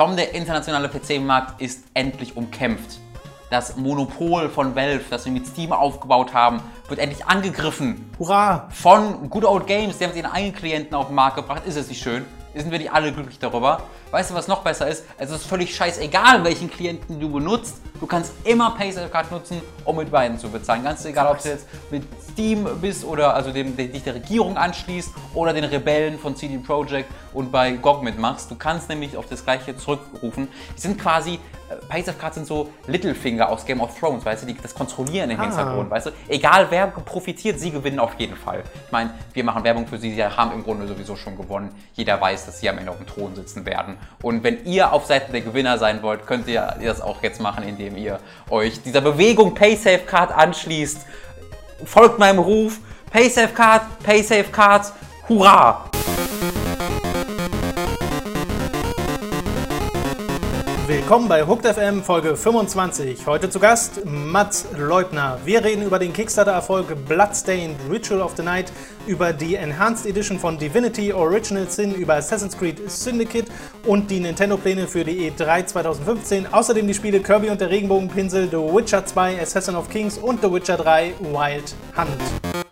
Tom, der internationale PC-Markt ist endlich umkämpft. Das Monopol von Valve, das wir mit Steam aufgebaut haben, wird endlich angegriffen. Hurra! Von Good Old Games, die haben ihren eigenen Klienten auf den Markt gebracht. Ist es nicht schön? Sind wir nicht alle glücklich darüber? Weißt du, was noch besser ist? Es ist völlig scheißegal, welchen Klienten du benutzt. Du kannst immer PaySafeCard nutzen, um mit beiden zu bezahlen. Ganz egal, ob du jetzt mit Steam bist oder also dem, der, dich der Regierung anschließt oder den Rebellen von CD Projekt und bei GOG mitmachst. Du kannst nämlich auf das gleiche zurückrufen. Die sind quasi, äh, PaySafeCard sind so Littlefinger aus Game of Thrones, weißt du, die das kontrollieren im Ah. Hintergrund, weißt du. Egal wer profitiert, sie gewinnen auf jeden Fall. Ich meine, wir machen Werbung für sie, sie haben im Grunde sowieso schon gewonnen. Jeder weiß, dass sie am Ende auf dem Thron sitzen werden. Und wenn ihr auf Seiten der Gewinner sein wollt, könnt ihr das auch jetzt machen, indem ihr euch dieser Bewegung PaySafeCard anschließt. Folgt meinem Ruf. PaySafeCard, PaySafeCard, hurra! Willkommen bei Hooked FM Folge 25. Heute zu Gast Mats Leutner. Wir reden über den Kickstarter-Erfolg Bloodstained Ritual of the Night, über die Enhanced Edition von Divinity Original Sin, über Assassin's Creed Syndicate und die Nintendo-Pläne für die E3 2015. Außerdem die Spiele Kirby und der Regenbogenpinsel, The Witcher 2, Assassin of Kings und The Witcher 3 Wild Hunt.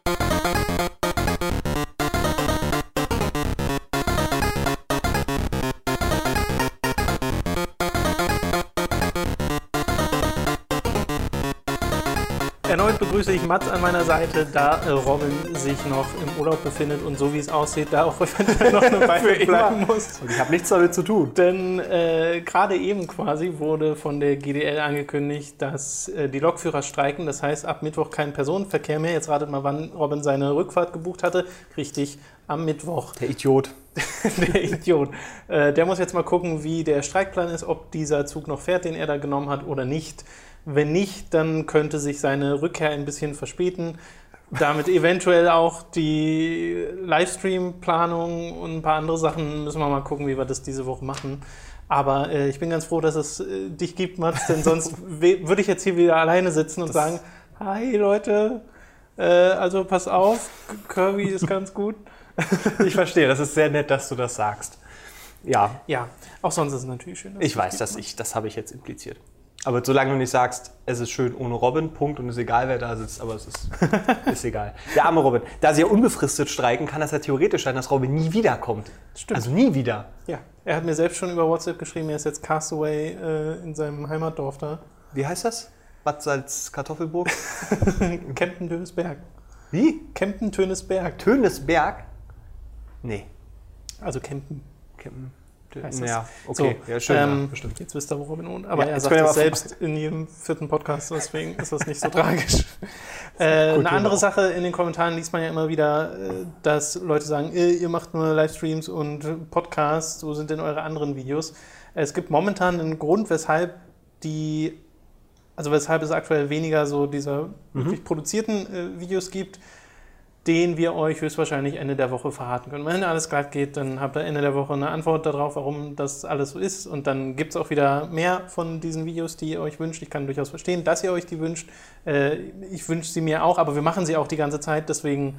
Begrüße ich Mats an meiner Seite, da äh, Robin sich noch im Urlaub befindet und so wie es aussieht, da auch eventuell noch eine Weile bleiben muss. Und ich habe nichts damit zu tun. Denn äh, gerade eben quasi wurde von der GDL angekündigt, dass äh, die Lokführer streiken. Das heißt, ab Mittwoch kein Personenverkehr mehr. Jetzt ratet mal, wann Robin seine Rückfahrt gebucht hatte. Richtig, am Mittwoch. Der Idiot. der Idiot. Äh, der muss jetzt mal gucken, wie der Streikplan ist, ob dieser Zug noch fährt, den er da genommen hat oder nicht. Wenn nicht, dann könnte sich seine Rückkehr ein bisschen verspäten. Damit eventuell auch die Livestream-Planung und ein paar andere Sachen müssen wir mal gucken, wie wir das diese Woche machen. Aber äh, ich bin ganz froh, dass es äh, dich gibt, Mats, denn sonst würde ich jetzt hier wieder alleine sitzen und sagen, hi Leute, äh, also pass auf, Kirby ist ganz gut. Ich verstehe, das ist sehr nett, dass du das sagst. Ja, Ja, auch sonst ist es natürlich schön. ich weiß, dass ich, das habe ich jetzt impliziert. Aber solange du nicht sagst, es ist schön ohne Robin, Punkt, und es ist egal, wer da sitzt, aber es ist, ist egal. Der arme Robin. Da sie ja unbefristet streiken, kann das ja theoretisch sein, dass Robin nie wiederkommt. Stimmt. Also nie wieder. Ja, er hat mir selbst schon über WhatsApp geschrieben, er ist jetzt Castaway äh, in seinem Heimatdorf da. Wie heißt das? Bad Salz Kartoffelburg? Kempten Tönesberg. Wie? Kempten Tönesberg. Tönesberg? Nee. Also Kempten. Kempen. Heißt das. Ja, okay. So, ja, schön, ähm, ja, bestimmt. Jetzt wisst ihr, wo Robin wohnt. Aber Ja, er sagt wir das selbst in jedem vierten Podcast, deswegen ist das nicht so tragisch. Äh, eine andere auch. Sache, in den Kommentaren liest man ja immer wieder, äh, dass Leute sagen, äh, ihr macht nur Livestreams und Podcasts, wo sind denn eure anderen Videos? Es gibt momentan einen Grund, weshalb die, also weshalb es aktuell weniger so dieser wirklich produzierten äh, Videos gibt, den wir euch höchstwahrscheinlich Ende der Woche verraten können. Wenn alles glatt geht, dann habt ihr Ende der Woche eine Antwort darauf, warum das alles so ist. Und dann gibt es auch wieder mehr von diesen Videos, die ihr euch wünscht. Ich kann durchaus verstehen, dass ihr euch die wünscht. Äh, ich wünsche sie mir auch, aber wir machen sie auch die ganze Zeit. Deswegen,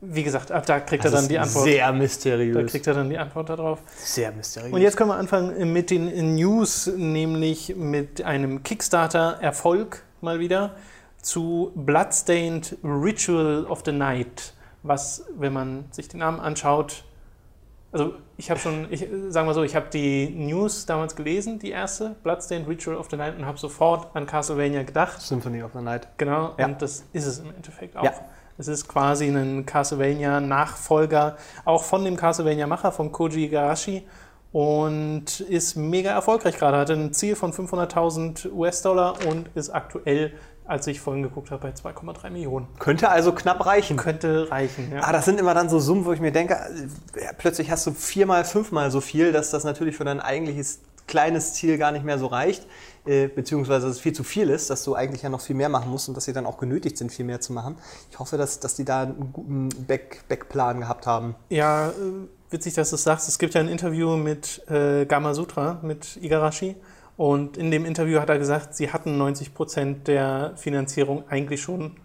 wie gesagt, ab da kriegt Das er dann die Antwort. Sehr Da mysteriös. kriegt er dann die Antwort darauf. Sehr mysteriös. Und jetzt können wir anfangen mit den News, nämlich mit einem Kickstarter-Erfolg mal wieder zu Bloodstained Ritual of the Night, was, wenn man sich den Namen anschaut, also ich habe schon, ich sagen wir so, ich habe die News damals gelesen, die erste, Bloodstained Ritual of the Night, und habe sofort an Castlevania gedacht. Symphony of the Night. Genau, Ja. und das ist es im Endeffekt auch. Ja. Es ist quasi ein Castlevania-Nachfolger, auch von dem Castlevania-Macher, von Koji Igarashi. Und ist mega erfolgreich gerade. Hatte ein Ziel von 500.000 US-Dollar und ist aktuell, als ich vorhin geguckt habe, bei 2,3 Millionen. Könnte also knapp reichen. Könnte reichen, ja. Ah, das sind immer dann so Summen, wo ich mir denke, äh, ja, plötzlich hast du viermal, fünfmal so viel, dass das natürlich für dein eigentliches kleines Ziel gar nicht mehr so reicht, äh, beziehungsweise dass es viel zu viel ist, dass du eigentlich ja noch viel mehr machen musst und dass sie dann auch genötigt sind, viel mehr zu machen. Ich hoffe, dass, dass die da einen guten Back Backplan gehabt haben. Ja, äh, witzig, dass du es sagst. Es gibt ja ein Interview mit äh, Gama Sutra, mit Igarashi. Und in dem Interview hat er gesagt, sie hatten 90 Prozent der Finanzierung eigentlich schon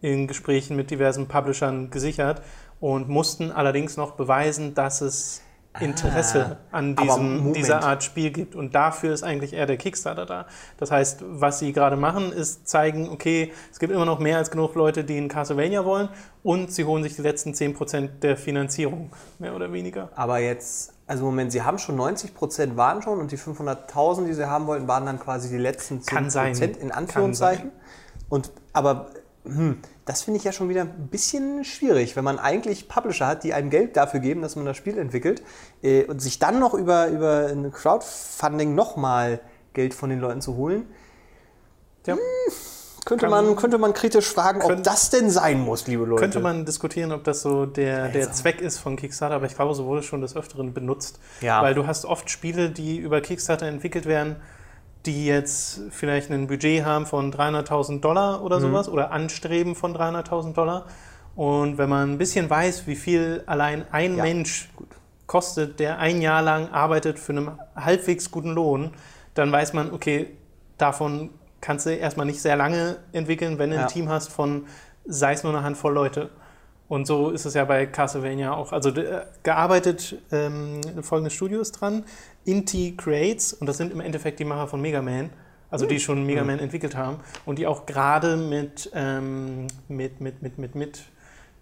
in Gesprächen mit diversen Publishern gesichert und mussten allerdings noch beweisen, dass es Interesse an aber diesem, dieser Art Spiel gibt. Und dafür ist eigentlich eher der Kickstarter da. Das heißt, was sie gerade machen, ist zeigen, okay, es gibt immer noch mehr als genug Leute, die ein Castlevania wollen und sie holen sich die letzten 10% der Finanzierung, mehr oder weniger. Aber jetzt, also Moment, Sie haben schon 90% waren schon und die 500.000, die Sie haben wollten, waren dann quasi die letzten 10% Kann sein. in Anführungszeichen. Und, aber hm, das finde ich ja schon wieder ein bisschen schwierig, wenn man eigentlich Publisher hat, die einem Geld dafür geben, dass man das Spiel entwickelt äh, und sich dann noch über, über ein Crowdfunding nochmal Geld von den Leuten zu holen. Ja. Könnte, Kann- man, könnte man kritisch fragen, ob Könnt- das denn sein muss, liebe Leute. Könnte man diskutieren, ob das so der, der Zweck ist von Kickstarter, aber ich glaube, so wurde es schon des Öfteren benutzt. Ja. Weil du hast oft Spiele, die über Kickstarter entwickelt werden, die jetzt vielleicht ein Budget haben von 300.000 Dollar oder sowas oder Anstreben von 300.000 Dollar. Und wenn man ein bisschen weiß, wie viel allein ein Ja, Mensch kostet, der ein Jahr lang arbeitet für einen halbwegs guten Lohn, dann weiß man, okay, davon kannst du erstmal nicht sehr lange entwickeln, wenn du Ja. ein Team hast von, sei es nur eine Handvoll Leute. Und so ist es ja bei Castlevania auch. Also äh, gearbeitet ähm, folgende Studios dran. Inti Creates, und das sind im Endeffekt die Macher von Mega Man, also die schon Mega Man entwickelt haben und die auch gerade mit, ähm, mit, mit, mit, mit, mit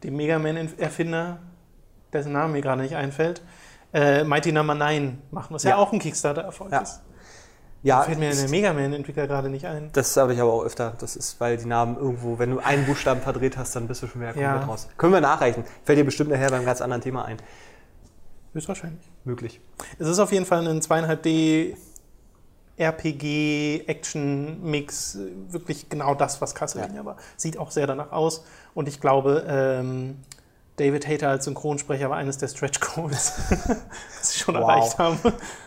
dem Mega Man-Erfinder, dessen Name mir gerade nicht einfällt, äh, Mighty Number 9 machen, was ja, Ja. auch ein Kickstarter-Erfolg Ja. ist. Ja, Fällt mir der Mega Man-Entwickler gerade nicht ein. Das habe ich aber auch öfter. Das ist, weil die Namen irgendwo, wenn du einen Buchstaben verdreht hast, dann bist du schon wieder komplett Ja. raus. Können wir nachreichen. Fällt dir bestimmt nachher beim ganz anderen Thema ein. Höchstwahrscheinlich. Möglich. Es ist auf jeden Fall ein 2,5D RPG-Action-Mix, wirklich genau das, was Castlevania war. Sieht auch sehr danach aus und ich glaube, ähm, David Hater als Synchronsprecher war eines der Stretch Goals, das sie schon Wow. erreicht haben.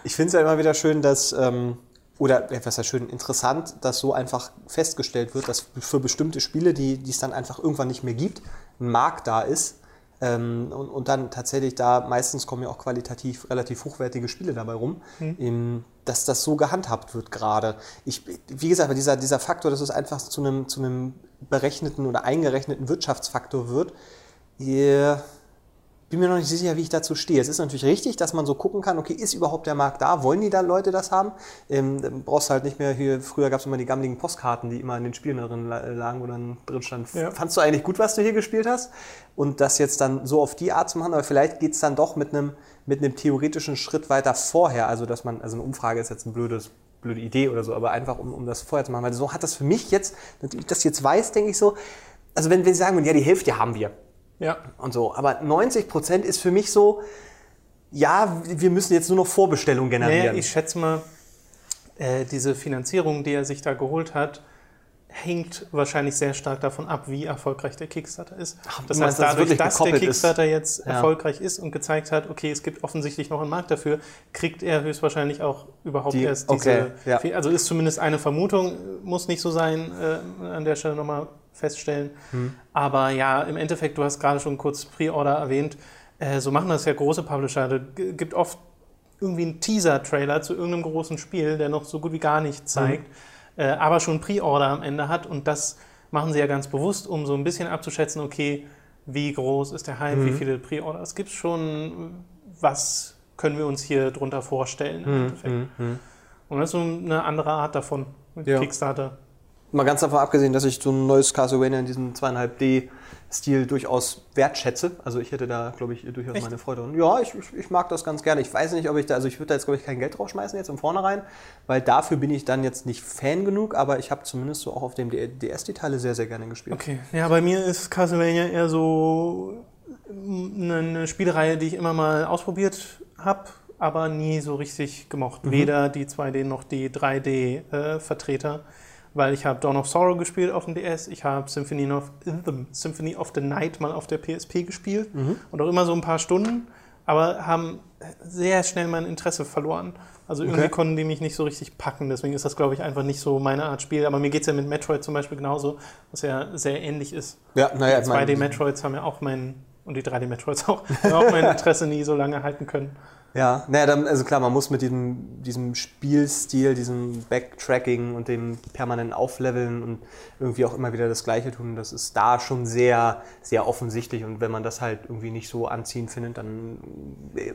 Ich finde es ja immer wieder schön, dass, ähm, oder ja, was heißt schön, interessant, dass so einfach festgestellt wird, dass für bestimmte Spiele, die, die es dann einfach irgendwann nicht mehr gibt, ein Markt da ist. Ähm, und, und dann tatsächlich da, meistens kommen ja auch qualitativ relativ hochwertige Spiele dabei rum, ähm, dass das so gehandhabt wird gerade. Ich, wie gesagt, dieser, dieser Faktor, dass es einfach zu einem, zu einem berechneten oder eingerechneten Wirtschaftsfaktor wird, ihr, bin mir noch nicht sicher, wie ich dazu stehe. Es ist natürlich richtig, dass man so gucken kann, okay, ist überhaupt der Markt da? Wollen die da Leute das haben? Ähm, dann brauchst du halt nicht mehr hier, früher gab es immer die gammeligen Postkarten, die immer in den Spielen drin la- lagen, wo dann drin stand, Ja. fandst du eigentlich gut, was du hier gespielt hast? Und das jetzt dann so auf die Art zu machen, aber vielleicht geht es dann doch mit einem mit einem theoretischen Schritt weiter vorher, also dass man, also eine Umfrage ist jetzt ein blödes blöde Idee oder so, aber einfach um, um das vorher zu machen, weil so hat das für mich jetzt, dass ich das jetzt weiß, denke ich so, also wenn wir sagen ja, die Hälfte haben wir, Ja, und so. Aber 90 Prozent ist für mich so, ja, wir müssen jetzt nur noch Vorbestellungen generieren. naja, ich schätze mal, äh, diese Finanzierung, die er sich da geholt hat, hängt wahrscheinlich sehr stark davon ab, wie erfolgreich der Kickstarter ist. Ach, das heißt, dass dadurch, wirklich dass der gekoppelt ist? Kickstarter jetzt Ja. erfolgreich ist und gezeigt hat, okay, es gibt offensichtlich noch einen Markt dafür, kriegt er höchstwahrscheinlich auch überhaupt Die- erst diese. okay, ja. Also ist zumindest eine Vermutung, muss nicht so sein, äh, an der Stelle nochmal feststellen. Hm. Aber ja, im Endeffekt, du hast gerade schon kurz Pre-Order erwähnt, äh, so machen das ja große Publisher. Es gibt oft irgendwie einen Teaser-Trailer zu irgendeinem großen Spiel, der noch so gut wie gar nichts zeigt, äh, aber schon Pre-Order am Ende hat. Und das machen sie ja ganz bewusst, um so ein bisschen abzuschätzen, okay, wie groß ist der Hype, wie viele Pre-Orders gibt es schon, was können wir uns hier drunter vorstellen im Endeffekt. Und das ist so eine andere Art davon mit Ja. Kickstarter. Mal ganz davon abgesehen, dass ich so ein neues Castlevania in diesem 2,5D-Stil durchaus wertschätze. Also ich hätte da, glaube ich, durchaus Echt? meine Freude. Und ja, ich, ich, ich mag das ganz gerne. Ich weiß nicht, ob ich da, also ich würde da jetzt, glaube ich, kein Geld draufschmeißen jetzt im Vornherein, weil dafür bin ich dann jetzt nicht Fan genug, aber ich habe zumindest so auch auf dem DS die Teile sehr, sehr gerne gespielt. Okay, ja, bei mir ist Castlevania eher so eine, eine Spielreihe, die ich immer mal ausprobiert habe, aber nie so richtig gemocht. Weder die 2D noch die 3D-Vertreter. Weil ich habe Dawn of Sorrow gespielt auf dem DS, ich habe Symphony of, Symphony of the Night mal auf der PSP gespielt und auch immer so ein paar Stunden, aber haben sehr schnell mein Interesse verloren. Also irgendwie Okay. konnten die mich nicht so richtig packen, deswegen ist das, glaube ich, einfach nicht so meine Art Spiel. Aber mir geht es ja mit Metroid zum Beispiel genauso, was ja sehr ähnlich ist. Ja, naja, Die 2D-Metroids haben ja auch mein, und die 3D-Metroids auch, auch mein Interesse nie so lange halten können. Ja, naja, dann, also klar, man muss mit diesem, diesem Spielstil, diesem Backtracking und dem permanenten Aufleveln und irgendwie auch immer wieder das Gleiche tun, das ist da schon sehr, sehr offensichtlich. Und wenn man das halt irgendwie nicht so anziehend findet, dann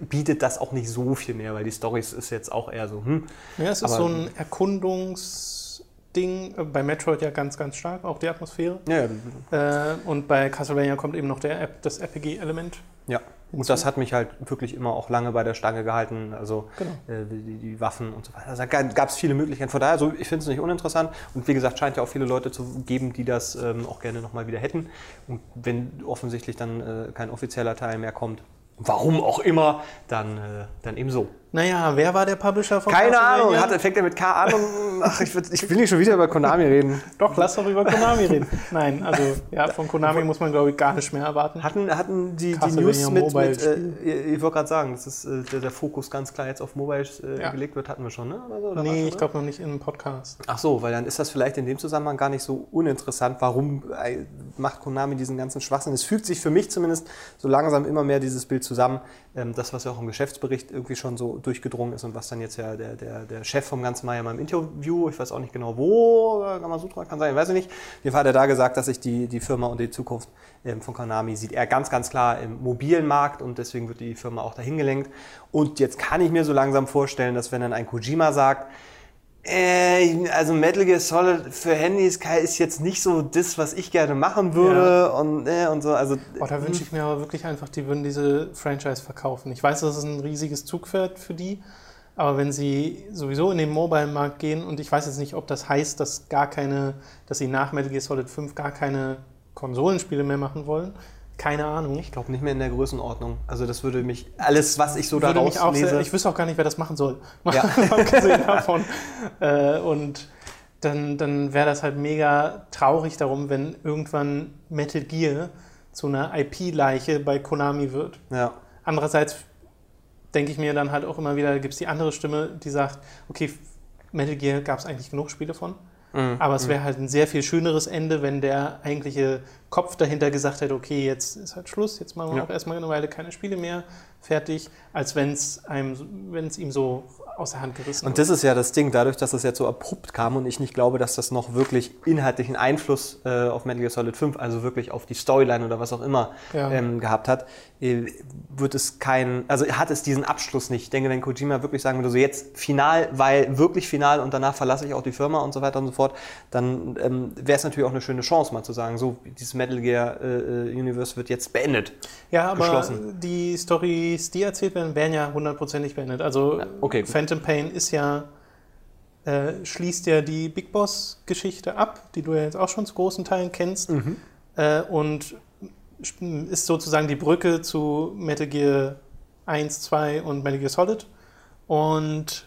bietet das auch nicht so viel mehr, weil die Storys ist jetzt auch eher so, hm. Ja, es ist Aber- so ein Erkundungsding, äh, bei Metroid ja ganz, ganz stark, auch die Atmosphäre. Ja, ja, Äh, und bei Castlevania kommt eben noch der App, das RPG-Element. Ja, und das hat mich halt wirklich immer auch lange bei der Stange gehalten. Also Genau. äh, die, die Waffen und so weiter. Also da gab es viele Möglichkeiten. Von daher, so, ich finde es nicht uninteressant. Und wie gesagt, scheint ja auch viele Leute zu geben, die das ähm, auch gerne nochmal wieder hätten. Und wenn offensichtlich dann äh, kein offizieller Teil mehr kommt, warum auch immer, dann, äh, dann eben so. Naja, wer war der Publisher von Keine Ahnung, hat, fängt er mit K an und ach, ich, ich will nicht schon wieder über Konami reden. Doch, lass doch über Konami reden. Nein, also ja, von Konami muss man, glaube ich, gar nicht mehr erwarten. Hatten, hatten die, die News mit, mit äh, ich wollte gerade sagen, dass das, äh, der, der Fokus ganz klar jetzt auf Mobile äh, Ja. gelegt wird, hatten wir schon, ne? Oder oder Nee, schon, ich glaube noch nicht in einem Podcast. Ach so, weil dann ist das vielleicht in dem Zusammenhang gar nicht so uninteressant. Warum äh, macht Konami diesen ganzen Schwachsinn? Es fügt sich für mich zumindest so langsam immer mehr dieses Bild zusammen. Ähm, das, was ja auch im Geschäftsbericht irgendwie schon so durchgedrungen ist und was dann jetzt ja der, der, der Chef vom Ganzen war ja mal im Interview, ich weiß auch nicht genau wo, äh, Gamasutra kann sein, weiß ich nicht. Fall hat er da gesagt, dass sich die, die Firma und die Zukunft ähm, von Konami sieht er ganz, ganz klar im mobilen Markt und deswegen wird die Firma auch dahin gelenkt. Und jetzt kann ich mir so langsam vorstellen, dass wenn dann ein Kojima sagt, äh, also Metal Gear Solid für Handys ist jetzt nicht so das, was ich gerne machen würde und, äh, und so. Also, Boah, da wünsche ich mir aber wirklich einfach, die würden diese Franchise verkaufen. Ich weiß, das ist ein riesiges Zugpferd für die, aber wenn sie sowieso in den Mobile-Markt gehen und ich weiß jetzt nicht, ob das heißt, dass gar keine, dass sie nach Metal Gear Solid 5 gar keine Konsolenspiele mehr machen wollen, keine Ahnung. ich glaube nicht mehr in der Größenordnung. Also das würde mich, alles, was ich so würde daraus mich auch lese, sehr, ich wüsste auch gar nicht, wer das machen soll. Ja. abgesehen davon. Äh, und dann, dann wäre das halt mega traurig darum, wenn irgendwann Metal Gear zu einer IP-Leiche bei Konami wird. ja. Andererseits denke ich mir dann halt auch immer wieder, gibt es die andere Stimme, die sagt, okay, Metal Gear gab es eigentlich genug Spiele von. Mhm. Aber es wäre halt ein sehr viel schöneres Ende, wenn der eigentliche Kopf dahinter gesagt hätte, okay, jetzt ist halt Schluss, jetzt machen wir Ja. auch erstmal eine Weile keine Spiele mehr, fertig, als wenn es ihm so aus der Hand gerissen Und das ist ja das Ding, dadurch, dass das jetzt so abrupt kam und ich nicht glaube, dass das noch wirklich inhaltlichen Einfluss äh, auf Metal Gear Solid 5, also wirklich auf die Storyline oder was auch immer Ja. ähm, gehabt hat, äh, wird es kein, also hat es diesen Abschluss nicht. Ich denke, wenn Kojima wirklich sagen würde, so jetzt final, weil wirklich final und danach verlasse ich auch die Firma und so weiter und so fort, dann ähm, wäre es natürlich auch eine schöne Chance, mal zu sagen, so, dieses Metal Gear äh, äh, Universe wird jetzt beendet. Ja, aber die Stories, die erzählt werden, werden ja hundertprozentig beendet. Also okay. Phantom Pain ist ja, äh, schließt ja die Big Boss-Geschichte ab, die du ja jetzt auch schon zu großen Teilen kennst. Mhm. Äh, und ist sozusagen die Brücke zu Metal Gear 1, 2 und Metal Gear Solid. Und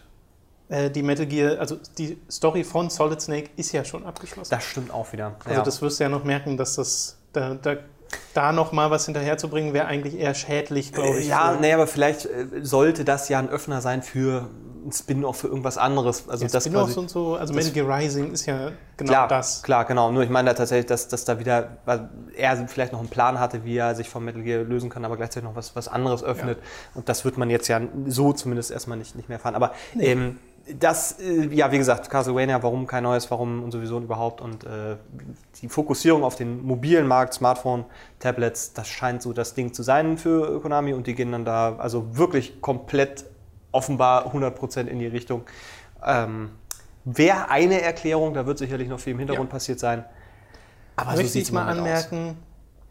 äh, die Metal Gear, also die Story von Solid Snake ist ja schon abgeschlossen. Das stimmt auch wieder. Also das wirst du ja noch merken, dass das da, da, da noch mal was hinterherzubringen, wäre eigentlich eher schädlich, glaube ich. Ja, nee, aber vielleicht äh, sollte das ja ein Öffner sein für ein Spin-off für irgendwas anderes. Also Ja, das Spin-offs und so, also Metal Gear Rising ist ja genau klar, das. klar, genau. Nur ich meine da tatsächlich, dass, dass da wieder, weil er vielleicht noch einen Plan hatte, wie er sich vom Metal Gear lösen kann, aber gleichzeitig noch was, was anderes öffnet. Und das wird man jetzt ja so zumindest erstmal nicht, nicht mehr erfahren. Aber ähm, das, äh, ja, wie gesagt, Castlevania, warum kein neues, warum und sowieso überhaupt. Und äh, die Fokussierung auf den mobilen Markt, Smartphone, Tablets, das scheint so das Ding zu sein für Konami. Und die gehen dann da also wirklich komplett offenbar 100% in die Richtung. Ähm, Wäre eine Erklärung, da wird sicherlich noch viel im Hintergrund Ja. passiert sein. Aber Möchte sieht's ich mal Moment aus.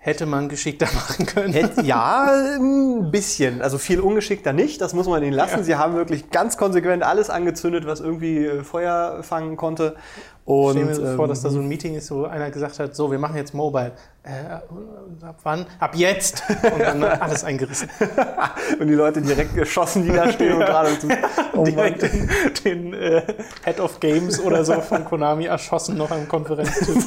Hätte man geschickter machen können. Hätt- Ja, ein bisschen. Also viel ungeschickter nicht, das muss man ihnen lassen. Ja. Sie haben wirklich ganz konsequent alles angezündet, was irgendwie äh, Feuer fangen konnte. Und, Stell mir so vor, ähm, dass da so ein Meeting ist, wo einer gesagt hat, so, wir machen jetzt Mobile. Äh, ab wann? Ab jetzt! Und dann alles eingerissen. und die Leute direkt geschossen, die da stehen und gerade so, oh. Direkt den, den äh, Head of Games oder so von Konami erschossen noch am Konferenztisch.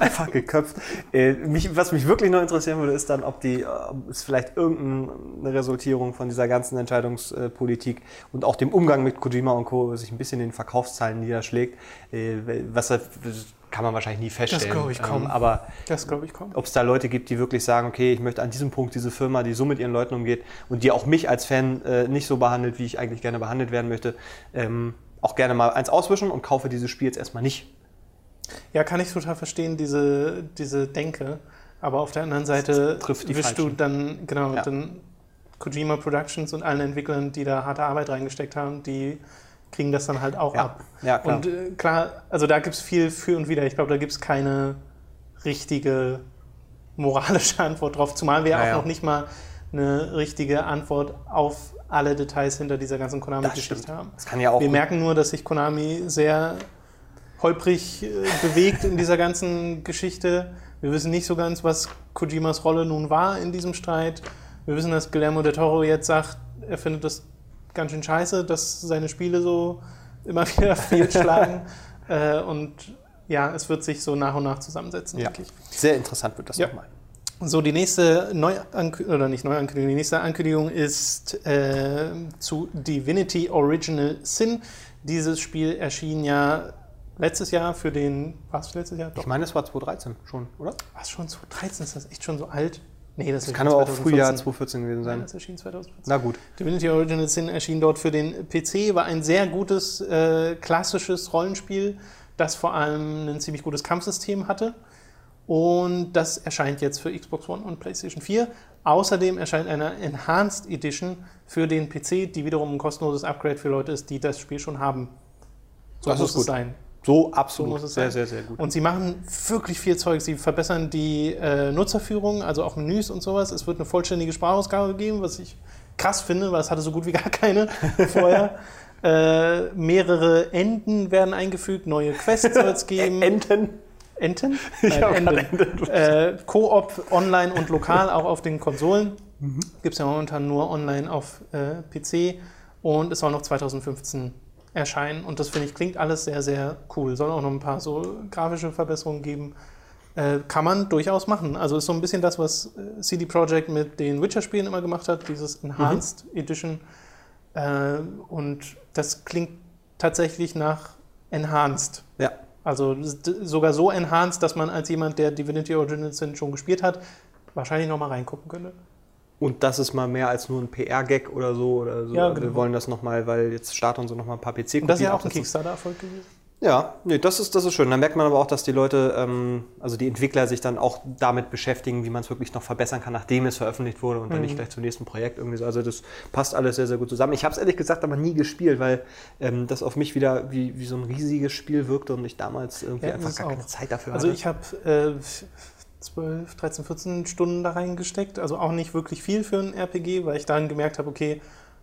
Einfach geköpft. Äh, mich, was mich wirklich noch interessieren würde, ist dann, ob die, äh, ob es vielleicht irgendeine Resultierung von dieser ganzen Entscheidungspolitik und auch dem Umgang mit Kojima und Co. sich ein bisschen in den Verkaufszahlen niederschlägt. Äh, was er, kann man wahrscheinlich nie feststellen. glaub ich kaum. Ähm, aber Das glaube ich kaum. ob es da Leute gibt, die wirklich sagen, okay, ich möchte an diesem Punkt diese Firma, die so mit ihren Leuten umgeht und die auch mich als Fan äh, nicht so behandelt, wie ich eigentlich gerne behandelt werden möchte, ähm, auch gerne mal eins auswischen und kaufe dieses Spiel jetzt erstmal nicht. Ja, kann ich total verstehen, diese, diese Denke. Aber auf der anderen Seite trifft die wischst du dann, genau, Ja. dann Kojima Productions und allen Entwicklern, die da harte Arbeit reingesteckt haben, die kriegen das dann halt auch Ja. ab. Ja, klar. Und äh, klar, also da gibt es viel für und wider. Ich glaube, da gibt es keine richtige moralische Antwort drauf, zumal wir Ja, auch noch nicht mal eine richtige Antwort auf alle Details hinter dieser ganzen Konami-Geschichte haben. Das kann ja auch. Wir merken nur, dass sich Konami sehr holprig äh, bewegt in dieser ganzen Geschichte. Wir wissen nicht so ganz, was Kojimas Rolle nun war in diesem Streit. Wir wissen, dass Guillermo del Toro jetzt sagt, er findet das ganz schön scheiße, dass seine Spiele so immer wieder fehlschlagen. äh, und ja, es wird sich so nach und nach zusammensetzen, ja. denke ich. Sehr interessant wird das Ja. nochmal. So, die nächste Neuankündigung, oder nicht Neuankündigung, die nächste Ankündigung ist äh, zu Divinity Original Sin. Dieses Spiel erschien ja letztes Jahr für den, war es letztes Jahr? Ich meine, es war 2013 schon, oder? War es schon 2013? Ist das echt schon so alt? Nee, das, Das kann aber auch Frühjahr 2014 gewesen Nein, sein. das erschien 2014. Na gut. Divinity Original Sin erschien dort für den PC, war ein sehr gutes, äh, klassisches Rollenspiel, das vor allem ein ziemlich gutes Kampfsystem hatte. Und das erscheint jetzt für Xbox One und PlayStation 4. Außerdem erscheint eine Enhanced Edition für den PC, die wiederum ein kostenloses Upgrade für Leute ist, die das Spiel schon haben. So Das muss ist es gut. sein. So So absolut. muss es sehr, sein. sehr, sehr gut. Und sie machen wirklich viel Zeug. Sie verbessern die äh, Nutzerführung, also auch Menüs und sowas. Es wird eine vollständige Sprachausgabe geben, was ich krass finde, weil es hatte so gut wie gar keine vorher. Äh, mehrere Enden werden eingefügt, neue Quests soll es geben. Enten. Enten? Ich Nein, Enden. Äh, Koop, online und lokal, auch auf den Konsolen. Mhm. Gibt es ja momentan nur online auf äh, PC. Und es soll noch 2015 erscheinen. Und das finde ich klingt alles sehr, sehr cool. Soll auch noch ein paar so grafische Verbesserungen geben. Äh, kann man durchaus machen. Also ist so ein bisschen das, was äh, CD Projekt mit den Witcher-Spielen immer gemacht hat, dieses Enhanced Edition. Äh, und das klingt tatsächlich nach Enhanced. Ja. Also sogar so enhanced, dass man als jemand, der Divinity Original Sin schon gespielt hat, wahrscheinlich noch mal reingucken könnte. Und das ist mal mehr als nur ein PR-Gag oder so. Oder so. Ja, Wir genau. wollen das nochmal, weil jetzt Start und so nochmal ein paar PC-Kopien das ist ja auch ein. Kickstarter-Erfolg gewesen. Ja, nee, das ist, das ist schön. Dann merkt man aber auch, dass die Leute, ähm, also die Entwickler sich dann auch damit beschäftigen, wie man es wirklich noch verbessern kann, nachdem es veröffentlicht wurde und dann Mhm. nicht gleich zum nächsten Projekt irgendwie so. Also das passt alles sehr, sehr gut zusammen. Ich habe es ehrlich gesagt aber nie gespielt, weil ähm, das auf mich wieder wie, wie so ein riesiges Spiel wirkte und ich damals irgendwie Ja, einfach gar keine auch. Zeit dafür Also hatte. ich habe äh, 12, 13, 14 Stunden da reingesteckt. Also auch nicht wirklich viel für ein RPG, weil ich dann gemerkt habe, okay,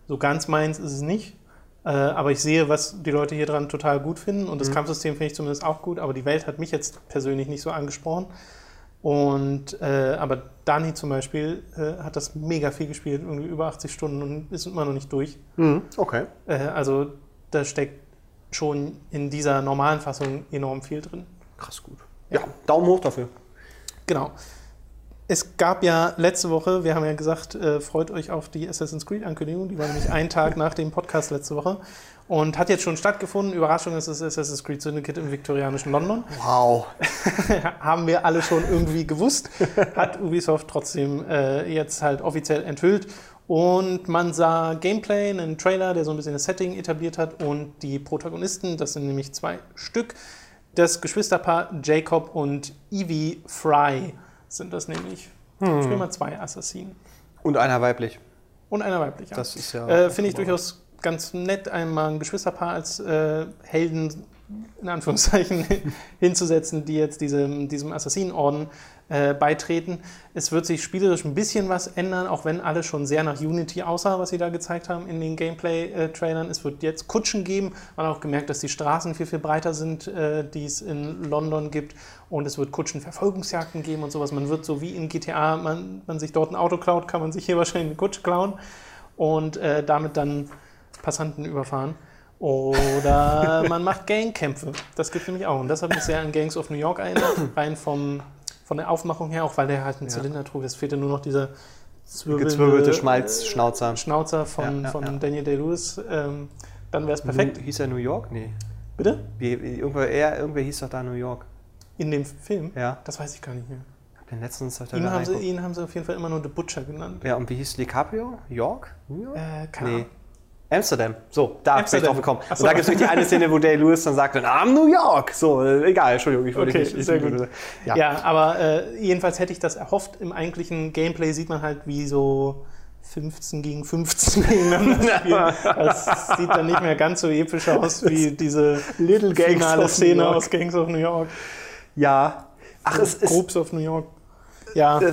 so ganz meins ist es nicht. Äh, aber ich sehe, was die Leute hier dran total gut finden. Und das Kampfsystem finde ich zumindest auch gut. Aber die Welt hat mich jetzt persönlich nicht so angesprochen. Und äh, aber Dani zum Beispiel äh, hat das mega viel gespielt, irgendwie über 80 Stunden und ist immer noch nicht durch. Mhm, okay. Äh, also da steckt schon in dieser normalen Fassung enorm viel drin. Krass gut. Ja, Daumen hoch dafür. Genau. Es gab ja letzte Woche, wir haben ja gesagt, äh, freut euch auf die Assassin's Creed-Ankündigung. Die war nämlich einen Tag nach dem Podcast letzte Woche und hat jetzt schon stattgefunden. Überraschung ist es Assassin's Creed Syndicate im viktorianischen London. Wow. haben wir alle schon irgendwie gewusst. Hat Ubisoft trotzdem äh, jetzt halt offiziell enthüllt. Und man sah Gameplay, einen Trailer, der so ein bisschen das Setting etabliert hat und die Protagonisten, das sind nämlich zwei Stück. Das Geschwisterpaar Jacob und Evie Fry sind das nämlich. Hm. Spielen mal zwei Assassinen. Und einer weiblich. Und einer weibliche. Das ist ja. Äh, Finde ich durchaus ganz nett, einmal ein Geschwisterpaar als äh, Helden in Anführungszeichen hinzusetzen, die jetzt diesem, diesem Assassinenorden äh, beitreten. Es wird sich spielerisch ein bisschen was ändern, auch wenn alles schon sehr nach Unity aussah, was sie da gezeigt haben in den Gameplay-Trailern. Es wird jetzt Kutschen geben. Man hat auch gemerkt, dass die Straßen viel, viel breiter sind, äh, die es in London gibt. Und es wird Kutschenverfolgungsjagden geben und sowas. Man wird so wie in GTA, man, man sich dort ein Auto klaut, kann man sich hier wahrscheinlich eine Kutsche klauen und äh, damit dann Passanten überfahren. Oder man macht Gangkämpfe. Das gibt nämlich auch. Und das hat mich sehr an Gangs of New York erinnert. Rein vom, von der Aufmachung her, auch weil der halt einen Zylinder trug. Es fehlte nur noch dieser Gezwirbelte Schmalzschnauzer. äh, Schnauzer von, Ja, ja, von ja. Daniel Day-Lewis. Ähm, dann wäre es perfekt. Hieß er New York? Nee. Bitte? Wie, wie, irgendwer, er, irgendwer hieß doch da New York. In dem Film? Ja. Das weiß ich gar nicht mehr. hab den ich da Ihn haben, sie, ihn haben sie auf jeden Fall immer nur The Butcher genannt. Ja, und wie hieß DiCaprio? York? New York? Äh, keine Nee. Amsterdam. So, da bin ich Amsterdam. drauf gekommen. Ach Und so. da gibt es die eine Szene, wo Day Lewis dann sagt, I'm New York. So, äh, egal, Entschuldigung, ich wollte Okay, nicht. Ich, sehr gut. Ja. Ja, aber äh, jedenfalls hätte ich das erhofft. Im eigentlichen Gameplay sieht man halt, wie so 15 gegen 15 gegeneinander spielen. Das sieht dann nicht mehr ganz so episch aus wie diese Little Gangs finale Szene aus Gangs of New York. ja. Ach, es ist, Groups of New York. Ja, Äh,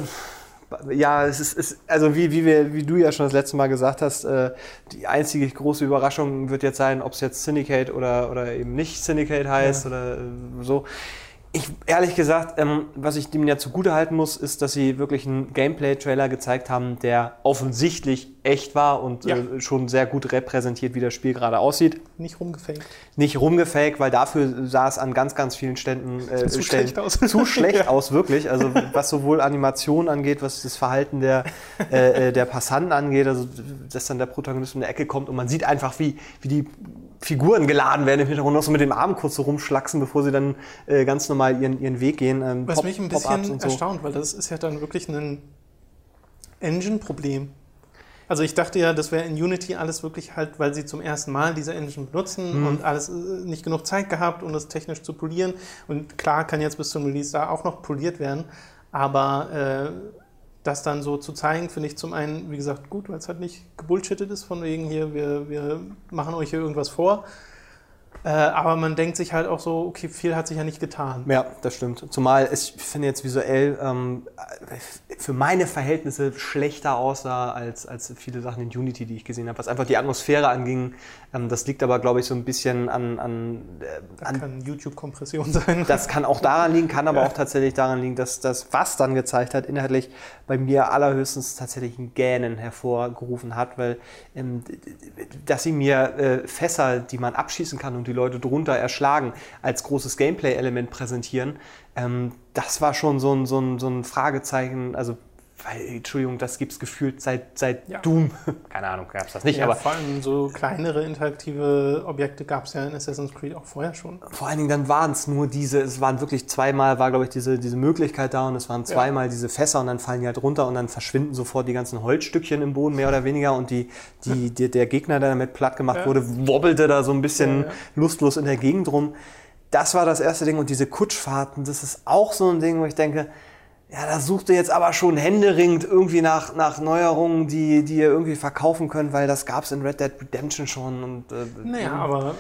Ja, es ist, es, also wie, wie, wir, wie du ja schon das letzte Mal gesagt hast, äh, die einzige große Überraschung wird jetzt sein, ob es jetzt Syndicate oder, oder eben nicht Syndicate heißt oder äh, so. Ich, ehrlich gesagt, ähm, was ich dem ja zugute halten muss, ist, dass sie wirklich einen Gameplay-Trailer gezeigt haben, der offensichtlich echt war und Ja. äh, schon sehr gut repräsentiert, wie das Spiel gerade aussieht. nicht rumgefaked. Nicht rumgefaked, weil dafür sah es an ganz, ganz vielen Ständen äh, Zu Stellen schlecht aus. zu schlecht Ja. aus, wirklich. Also was sowohl Animation angeht, was das Verhalten der, äh, äh, der Passanten angeht, also dass dann der Protagonist um die Ecke kommt und man sieht einfach, wie, wie die Figuren geladen werden im Hintergrund noch so mit dem Arm kurz so rumschlacksen, bevor sie dann äh, ganz normal ihren, ihren Weg gehen. Ähm, Was Pop- mich ein bisschen so. erstaunt, weil das ist ja dann wirklich ein Engine-Problem. Also ich dachte ja, das wäre in Unity alles wirklich halt, weil sie zum ersten Mal diese Engine benutzen Mhm. und alles äh, nicht genug Zeit gehabt, um das technisch zu polieren. Und klar kann jetzt bis zum Release da auch noch poliert werden, aber äh, das dann so zu zeigen, finde ich zum einen, wie gesagt, gut, weil es halt nicht gebullshittet ist, von wegen hier, wir, wir machen euch hier irgendwas vor. Äh, aber man denkt sich halt auch so, okay, viel hat sich ja nicht getan. Ja, das stimmt. Zumal es, ich finde jetzt visuell ähm, für meine Verhältnisse schlechter aussah als, als viele Sachen in Unity, die ich gesehen habe. Was einfach die Atmosphäre anging. Ähm, das liegt aber, glaube ich, so ein bisschen an, an, äh, Das an kann YouTube-Kompression sein. das kann auch daran liegen, kann aber Ja. auch tatsächlich daran liegen, dass das, was dann gezeigt hat, inhaltlich bei mir allerhöchstens tatsächlich ein Gähnen hervorgerufen hat, weil ähm, dass sie mir äh, Fässer, die man abschießen kann und die Leute drunter erschlagen, als großes Gameplay-Element präsentieren, ähm, das war schon so ein, so ein, so ein Fragezeichen, also weil, Entschuldigung, das gibt es gefühlt seit, seit Ja. Doom. Keine Ahnung, gab es das nicht, ja, aber vor allem so kleinere interaktive Objekte gab es ja in Assassin's Creed auch vorher schon. vor allen Dingen dann waren es nur diese, es waren wirklich zweimal, war glaube ich diese, diese Möglichkeit da und es waren zweimal diese Fässer und dann fallen die halt runter und dann verschwinden sofort die ganzen Holzstückchen im Boden mehr oder weniger und die, die, die, der Gegner, der damit platt gemacht Ja. wurde, wobbelte da so ein bisschen Ja, ja. lustlos in der Gegend rum. Das war das erste Ding und diese Kutschfahrten, das ist auch so ein Ding, wo ich denke, ja, da sucht ihr jetzt aber schon händeringend irgendwie nach, nach Neuerungen, die, die ihr irgendwie verkaufen könnt, weil das gab es in Red Dead Redemption schon. Und, äh, Naja, aber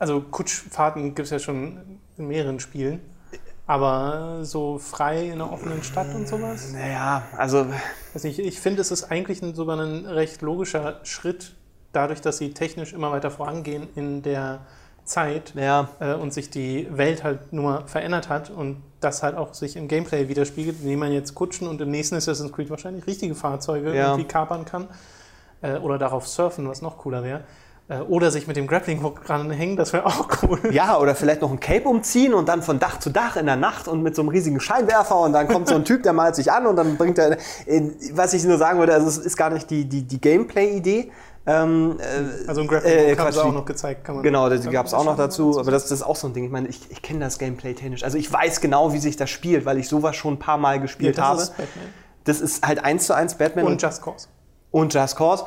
also Kutschfahrten gibt es ja schon in mehreren Spielen. Aber so frei in einer offenen Stadt und sowas? Naja, also Weiß nicht, ich finde, es ist eigentlich ein, sogar ein recht logischer Schritt, dadurch, dass sie technisch immer weiter vorangehen in der Zeit Ja, äh, und sich die Welt halt nur verändert hat und das halt auch sich im Gameplay widerspiegelt, indem man jetzt Kutschen und im nächsten Assassin's Creed wahrscheinlich richtige Fahrzeuge Ja. irgendwie kapern kann äh, oder darauf surfen, was noch cooler wäre. Äh, oder sich mit dem Grappling Hook dranhängen, das wäre auch cool. ja, oder vielleicht noch ein Cape umziehen und dann von Dach zu Dach in der Nacht und mit so einem riesigen Scheinwerfer und dann kommt so ein Typ, der malt sich an und dann bringt er. Was ich nur sagen würde, also es ist gar nicht die, die, die Gameplay-Idee. Ähm, äh, Also ein Hook Äh, haben sie auch noch gezeigt. Kann man Genau, das gab es auch noch dazu, aber das, das ist auch so ein Ding. Ich meine, ich, ich kenne das Gameplay technisch. Also ich weiß genau, wie sich das spielt, weil ich sowas schon ein paar Mal Ja, gespielt das habe. ist Batman. Das ist halt eins zu eins Batman Und Just Cause. und Just Cause.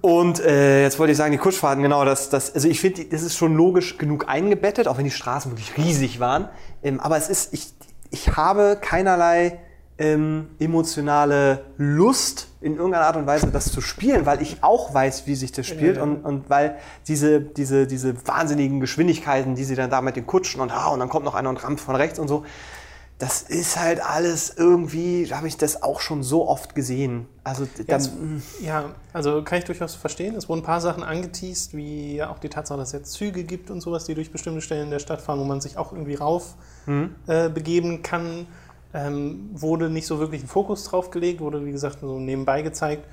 Und äh, jetzt wollte ich sagen, die Kutschfahrten, genau, das, das, also ich finde, das ist schon logisch genug eingebettet, auch wenn die Straßen wirklich riesig waren. Ähm, aber es ist, ich, ich habe keinerlei ähm, emotionale Lust in irgendeiner Art und Weise, das zu spielen, weil ich auch weiß, wie sich das spielt ja. und, und weil diese, diese, diese wahnsinnigen Geschwindigkeiten, die sie dann da mit den Kutschen und, ah, und dann kommt noch einer und rammt von rechts und so, das ist halt alles irgendwie, habe ich das auch schon so oft gesehen. Also Ja, dann, es, ja, also kann ich durchaus verstehen. Es wurden ein paar Sachen angeteased, wie ja auch die Tatsache, dass es jetzt Züge gibt und sowas, die durch bestimmte Stellen der Stadt fahren, wo man sich auch irgendwie rauf äh, begeben kann. Ähm, wurde nicht so wirklich ein Fokus drauf gelegt, wurde wie gesagt so nebenbei gezeigt.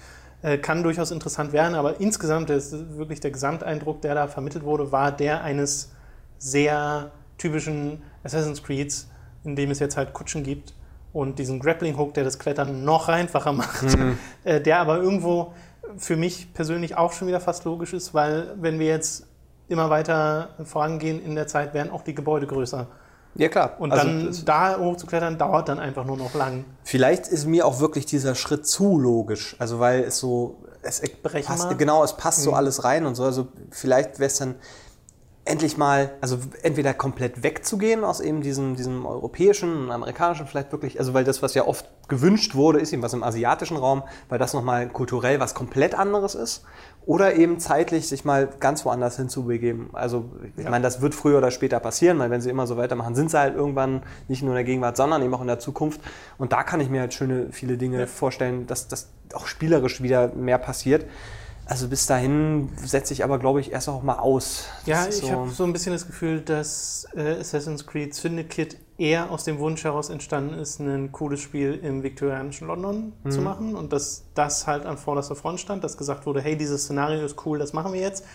Äh, kann durchaus interessant werden, aber insgesamt ist wirklich der Gesamteindruck, der da vermittelt wurde, war der eines sehr typischen Assassin's Creeds, in dem es jetzt halt Kutschen gibt und diesen Grappling Hook, der das Klettern noch einfacher macht, äh, der aber irgendwo für mich persönlich auch schon wieder fast logisch ist, weil wenn wir jetzt immer weiter vorangehen in der Zeit, werden auch die Gebäude größer. Ja, klar. Und Also, dann da hochzuklettern, dauert dann einfach nur noch lang. Vielleicht ist mir auch wirklich dieser Schritt zu logisch. Also weil es so, es passt, genau, es passt so alles rein und so. Also vielleicht wäre es dann endlich mal, also entweder komplett wegzugehen aus eben diesem, diesem europäischen und amerikanischen vielleicht wirklich, also weil das, was ja oft gewünscht wurde, ist eben was im asiatischen Raum, weil das nochmal kulturell was komplett anderes ist. Oder eben zeitlich sich mal ganz woanders hinzubegeben. Also ich meine, das wird früher oder später passieren, weil wenn sie immer so weitermachen, sind sie halt irgendwann nicht nur in der Gegenwart, sondern eben auch in der Zukunft. Und da kann ich mir halt schöne, viele Dinge vorstellen, dass das auch spielerisch wieder mehr passiert. Also bis dahin setze ich aber, glaube ich, erst auch mal aus. Ja, Das ist ich so- habe so ein bisschen das Gefühl, dass äh, Assassin's Creed Syndicate eher aus dem Wunsch heraus entstanden ist, ein cooles Spiel im viktorianischen London Mhm. zu machen und dass das halt an vorderster Front stand, dass gesagt wurde, hey, dieses Szenario ist cool, das machen wir jetzt.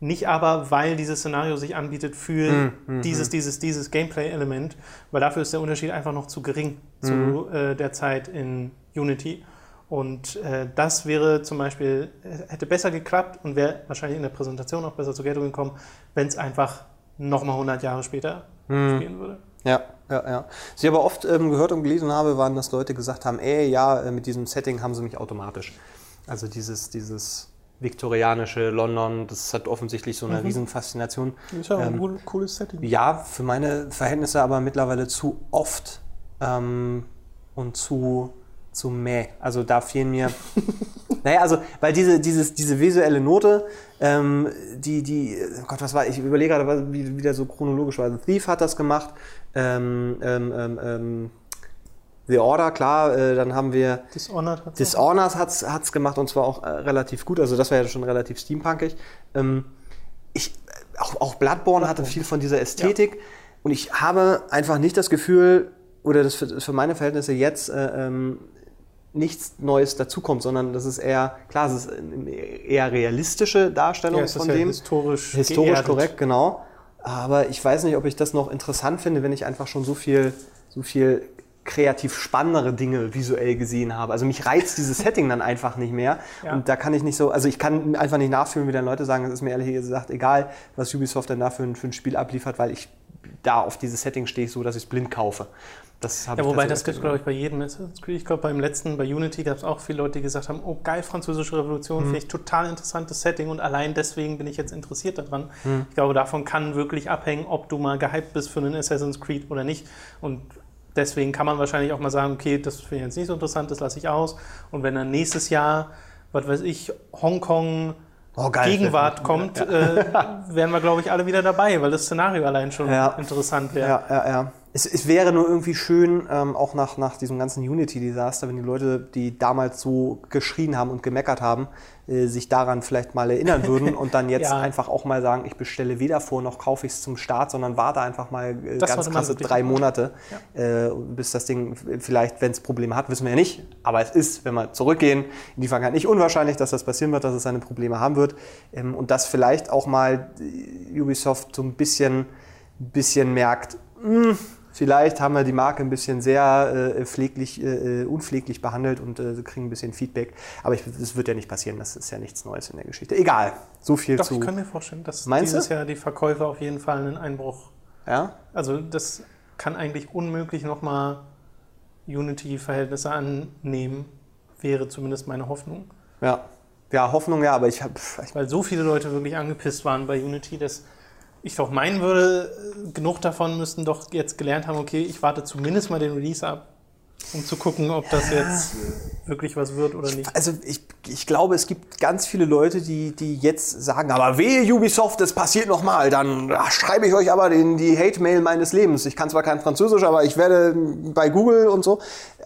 Nicht aber, weil dieses Szenario sich anbietet für Mhm, dieses, dieses, dieses Gameplay-Element, weil dafür ist der Unterschied einfach noch zu gering zu Mhm. äh, der Zeit in Unity. Und äh, das wäre zum Beispiel, äh, hätte besser geklappt und wäre wahrscheinlich in der Präsentation auch besser zur Geltung gekommen, wenn es einfach nochmal 100 Jahre später Mhm. spielen würde. Ja, ja, ja. Was ich aber oft ähm, gehört und gelesen habe, waren, dass Leute gesagt haben, ey, ja, äh, mit diesem Setting haben sie mich automatisch. Also dieses, dieses viktorianische London, das hat offensichtlich so eine Riesenfaszination. Ist ja Ähm, ein cool- cooles Setting. Ja, für meine Verhältnisse aber mittlerweile zu oft ähm, und zu, zu mäh. Also da fehlen mir. naja, also, weil diese, dieses, diese visuelle Note, ähm, die, die, oh Gott, was war, ich überlege gerade, wie, wie der so chronologisch war. The Thief hat das gemacht. Ähm, ähm, ähm, ähm, The Order, klar, äh, dann haben wir Dishonored hat Dishonored hat es gemacht und zwar auch äh, relativ gut. Also das war ja schon relativ steampunkig. Ähm, ich, äh, auch, auch Bloodborne hatte viel von dieser Ästhetik und ich habe einfach nicht das Gefühl, oder das für, für meine Verhältnisse jetzt äh, ähm, nichts Neues dazukommt, sondern das ist eher, klar, es ist eine eher realistische Darstellung ja, von ja dem. historisch, Historisch geerdet. korrekt, genau. Aber ich weiß nicht, ob ich das noch interessant finde, wenn ich einfach schon so viel, so viel kreativ spannendere Dinge visuell gesehen habe. Also mich reizt dieses Setting dann einfach nicht mehr. Ja. Und da kann ich nicht so, also ich kann einfach nicht nachfühlen, wie dann Leute sagen, es ist mir ehrlich gesagt egal, was Ubisoft denn da für ein, für ein Spiel abliefert, weil ich da auf dieses Setting stehe ich so, dass ich es blind kaufe. Das habe Ja, ich wobei das gibt glaube ich, bei jedem Assassin's Creed. Ich glaube, beim letzten, bei Unity, gab es auch viele Leute, die gesagt haben, oh geil, französische Revolution, finde ich total interessantes Setting und allein deswegen bin ich jetzt interessiert daran. Ich glaube, davon kann wirklich abhängen, ob du mal gehypt bist für einen Assassin's Creed oder nicht. Und deswegen kann man wahrscheinlich auch mal sagen, okay, das finde ich jetzt nicht so interessant, das lasse ich aus. Und wenn dann nächstes Jahr, was weiß ich, Hongkong Oh, geil. Gegenwart kommt, äh, wären wir, glaube ich, alle wieder dabei, weil das Szenario allein schon Ja. interessant wäre. Ja, ja, ja. Es, es wäre nur irgendwie schön, ähm, auch nach, nach diesem ganzen Unity-Desaster, wenn die Leute, die damals so geschrien haben und gemeckert haben, äh, sich daran vielleicht mal erinnern würden und dann jetzt Ja. einfach auch mal sagen, ich bestelle weder vor noch kaufe ich es zum Start, sondern warte einfach mal äh, ganz krasse drei. Monate, äh, bis das Ding vielleicht, wenn es Probleme hat, wissen wir ja nicht. Aber es ist, wenn wir zurückgehen, in die Vergangenheit nicht unwahrscheinlich, dass das passieren wird, dass es seine Probleme haben wird. Ähm, und dass vielleicht auch mal äh, Ubisoft so ein bisschen, bisschen merkt, "Hm, Vielleicht haben wir die Marke ein bisschen sehr äh, pfleglich, äh, unpfleglich behandelt und äh, kriegen ein bisschen Feedback. Aber ich- das wird ja nicht passieren, das ist ja nichts Neues in der Geschichte. Egal, so viel Doch, zu. ich kann mir vorstellen, dass Meinst dieses du? Jahr die Verkäufer auf jeden Fall einen Einbruch. Ja? Also das kann eigentlich unmöglich nochmal Unity-Verhältnisse annehmen, wäre zumindest meine Hoffnung. ja. Ja, Hoffnung, ja, aber ich habe. Weil so viele Leute wirklich angepisst waren bei Unity, dass ich doch meinen würde, genug davon müssten doch jetzt gelernt haben, okay, ich warte zumindest mal den Release ab, um zu gucken, ob das jetzt äh, wirklich was wird oder nicht. also ich, ich glaube, es gibt ganz viele Leute, die, die jetzt sagen, aber wehe Ubisoft, das passiert nochmal, dann ach, schreibe ich euch aber den, die Hate-Mail meines Lebens. Ich kann zwar kein Französisch, aber ich werde bei Google und so.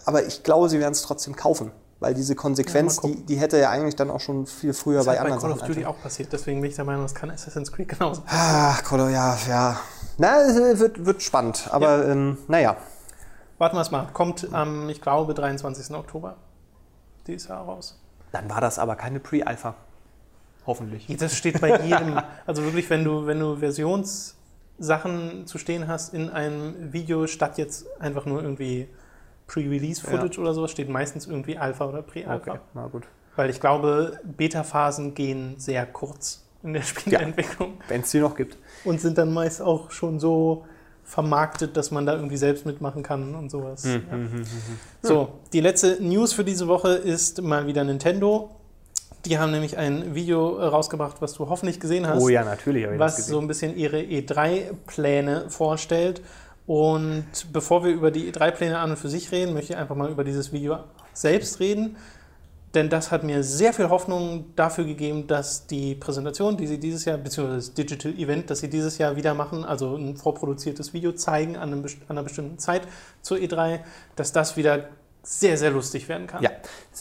Aber ich glaube, sie werden es trotzdem kaufen. Weil diese Konsequenz, Ja, die, die hätte ja eigentlich dann auch schon viel früher Das bei ist halt bei anderen Call of Duty auch passiert, deswegen bin ich der Meinung, das kann Assassin's Creed genauso. Ach, Call of- ja, ja. Na, es wird, wird spannend. Aber ähm, naja. Warten wir es mal. Kommt am, ich glaube, 23. Oktober dieses Jahr raus. Dann war das aber keine Pre-Alpha. Hoffentlich. Das steht bei jedem. Also wirklich, wenn du, wenn du Versionssachen zu stehen hast in einem Video, statt jetzt einfach nur irgendwie Pre-Release-Footage oder sowas, steht meistens irgendwie Alpha oder Pre-Alpha. Okay, na gut. Weil ich glaube, Beta-Phasen gehen sehr kurz in der Spielentwicklung Wenn es die noch gibt. und sind dann meist auch schon so vermarktet, dass man da irgendwie selbst mitmachen kann und sowas. Hm, Ja. hm, hm, hm, hm. So, die letzte News für diese Woche ist mal wieder Nintendo. Die haben nämlich ein Video rausgebracht, was du hoffentlich gesehen hast, Oh ja, natürlich habe ich was so ein bisschen ihre E3-Pläne vorstellt. Und bevor wir über die E3-Pläne an und für sich reden, möchte ich einfach mal über dieses Video selbst reden. Denn das hat mir sehr viel Hoffnung dafür gegeben, dass die Präsentation, die sie dieses Jahr, beziehungsweise das Digital Event, das sie dieses Jahr wieder machen, also ein vorproduziertes Video zeigen an, einem, an einer bestimmten Zeit zur E3, dass das wieder sehr, sehr lustig werden kann. Ja,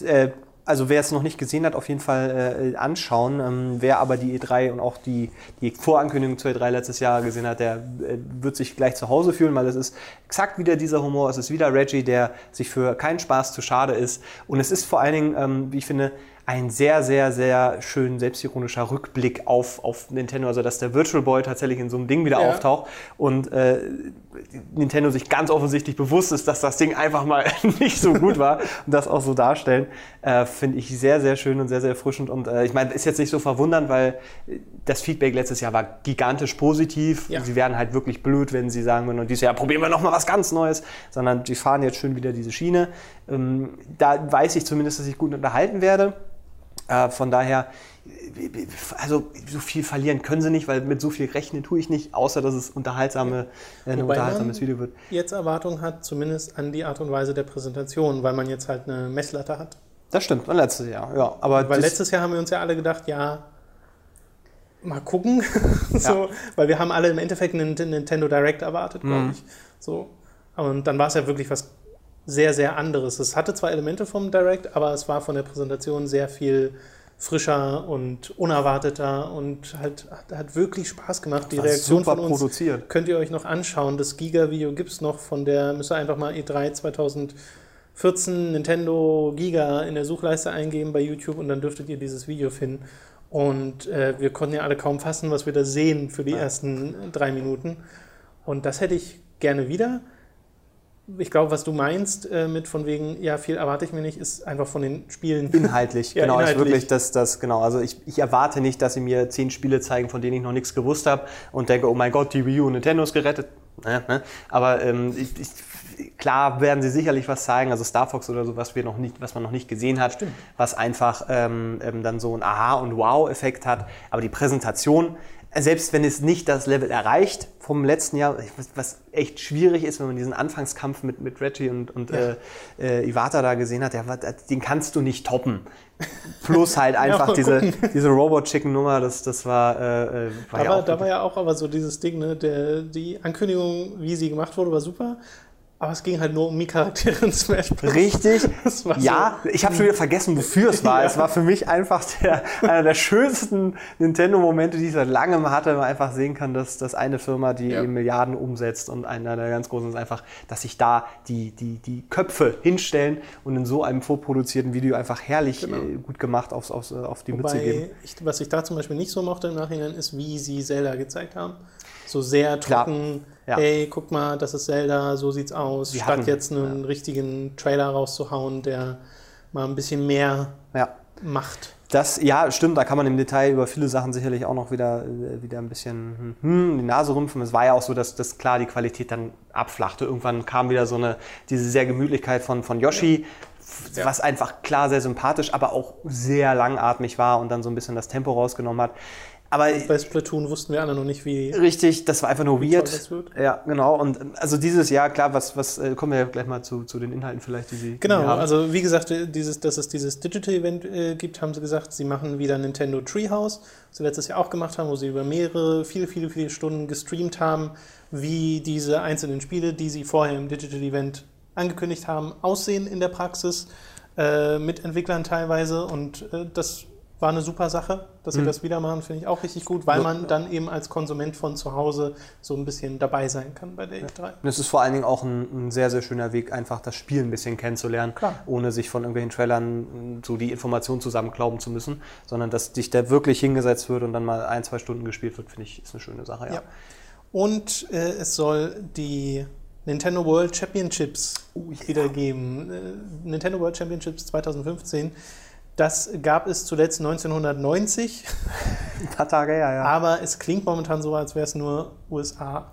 äh, also wer es noch nicht gesehen hat, auf jeden Fall äh, anschauen. Ähm, wer aber die E3 und auch die, die Vorankündigung zur E3 letztes Jahr gesehen hat, der äh, wird sich gleich zu Hause fühlen, weil es ist exakt wieder dieser Humor. Es ist wieder Reggie, der sich für keinen Spaß zu schade ist. Und es ist vor allen Dingen, ähm, wie ich finde, ein sehr, sehr, sehr schön selbstironischer Rückblick auf, auf Nintendo. Also, dass der Virtual Boy tatsächlich in so einem Ding wieder Ja. auftaucht und äh, Nintendo sich ganz offensichtlich bewusst ist, dass das Ding einfach mal nicht so gut war und das auch so darstellen, äh, finde ich sehr, sehr schön und sehr, sehr erfrischend. Und äh, ich meine, ist jetzt nicht so verwundernd, weil äh, das Feedback letztes Jahr war gigantisch positiv. Ja. Sie wären halt wirklich blöd, wenn sie sagen würden, und dieses Jahr probieren wir nochmal was ganz Neues, sondern die fahren jetzt schön wieder diese Schiene. Ähm, da weiß ich zumindest, dass ich gut unterhalten werde. Äh, von daher, also so viel verlieren können sie nicht, weil mit so viel rechnen tue ich nicht, außer dass es unterhaltsame, äh, ein unterhaltsames Video wird. Jetzt Erwartung hat, zumindest an die Art und Weise der Präsentation, weil man jetzt halt eine Messlatte hat. Das stimmt, und letztes Jahr, ja. Aber Weil letztes Jahr haben wir uns ja alle gedacht, ja, mal gucken. so, Weil wir haben alle im Endeffekt einen Nintendo Direct erwartet, glaube Mhm. ich. So. Und dann war es ja wirklich was sehr, sehr anderes. Es hatte zwar Elemente vom Direct, aber es war von der Präsentation sehr viel frischer und unerwarteter und halt, hat, hat wirklich Spaß gemacht. Die Reaktion von uns produziert. könnt ihr euch noch anschauen. Das Giga-Video gibt es noch von der, müsst ihr einfach mal E3 2014 Nintendo Giga in der Suchleiste eingeben bei YouTube und dann dürftet ihr dieses Video finden. Und äh, wir konnten ja alle kaum fassen, was wir da sehen für die Ja. ersten drei Minuten. Und das hätte ich gerne wieder. Ich glaube, was du meinst äh, mit von wegen, ja, viel erwarte ich mir nicht, ist einfach von den Spielen. Inhaltlich, Ja, genau, inhaltlich. ist wirklich das, das, genau. Also ich, ich erwarte nicht, dass sie mir zehn Spiele zeigen, von denen ich noch nichts gewusst habe und denke, oh mein Gott, die Wii U und Nintendo ist gerettet. Ne, ne? Aber ähm, ich, ich, klar werden sie sicherlich was zeigen, also Star Fox oder so, was wir noch nicht, was man noch nicht gesehen hat, Stimmt. was einfach ähm, ähm, dann so ein Aha- und Wow-Effekt hat. Aber die Präsentation, selbst wenn es nicht das Level erreicht vom letzten Jahr, was- echt schwierig ist, wenn man diesen Anfangskampf mit, mit Reggie und, und Ja. äh, äh, Iwata da gesehen hat, der, den kannst du nicht toppen. Plus halt einfach mal diese, diese Robot-Chicken-Nummer, das, das war, äh, äh, war ja Aber auch da war ja auch aber so dieses Ding, ne, der, die Ankündigung, wie sie gemacht wurde, war super. Aber es ging halt nur um die Charaktere in Smash Bros. Richtig. Das war ja, ich habe schon wieder vergessen, wofür es war. Ja. Es war für mich einfach der, einer der schönsten Nintendo-Momente, die ich seit langem hatte, weil man einfach sehen kann, dass, dass eine Firma, die Ja. eben Milliarden umsetzt und einer der ganz großen ist einfach, dass sich da die, die, die Köpfe hinstellen und in so einem vorproduzierten Video einfach herrlich Genau. äh, gut gemacht aufs, aufs, auf die Mütze geben. Wobei, ich, was ich da zum Beispiel nicht so mochte im Nachhinein, ist, wie sie Zelda gezeigt haben. So sehr Klar. Ja. hey, guck mal, das ist Zelda, so sieht's aus, Sie statt hatten- jetzt einen richtigen Trailer rauszuhauen, der mal ein bisschen mehr Ja. macht. Das, ja, stimmt, da kann man im Detail über viele Sachen sicherlich auch noch wieder, äh, wieder ein bisschen hm, die Nase rümpfen. Es war ja auch so, dass, dass klar die Qualität dann abflachte. Irgendwann kam wieder so eine, diese sehr Gemütlichkeit von, von Yoshi, Ja. was einfach klar sehr sympathisch, aber auch sehr langatmig war und dann so ein bisschen das Tempo rausgenommen hat. Aber Bei Splatoon wussten wir alle noch nicht, wie. richtig, das war einfach nur weird. Ja, genau. Und also dieses Jahr, klar, was, was äh, kommen wir ja gleich mal zu, zu den Inhalten vielleicht, die Sie Genau, haben. also wie gesagt, dieses, dass es dieses Digital-Event äh, gibt, haben sie gesagt, sie machen wieder Nintendo Treehouse, was sie letztes Jahr auch gemacht haben, wo sie über mehrere, viele, viele, viele Stunden gestreamt haben, wie diese einzelnen Spiele, die sie vorher im Digital-Event angekündigt haben, aussehen in der Praxis, äh, mit Entwicklern teilweise und äh, das war eine super Sache, dass sie Mhm. das wieder machen, finde ich auch richtig gut, weil man dann eben als Konsument von zu Hause so ein bisschen dabei sein kann bei der E3. Und es ist vor allen Dingen auch ein, ein sehr, sehr schöner Weg, einfach das Spiel ein bisschen kennenzulernen, Klar. ohne sich von irgendwelchen Trailern so die Informationen zusammenklauben zu müssen, sondern dass dich da wirklich hingesetzt wird und dann mal ein, zwei Stunden gespielt wird, finde ich, ist eine schöne Sache, ja. Ja. Und äh, es soll die Nintendo World Championships wieder geben. Äh, Nintendo World Championships 2015. Das gab es zuletzt 1990, Ein paar Tage her, ja. aber es klingt momentan so, als wäre es nur USA.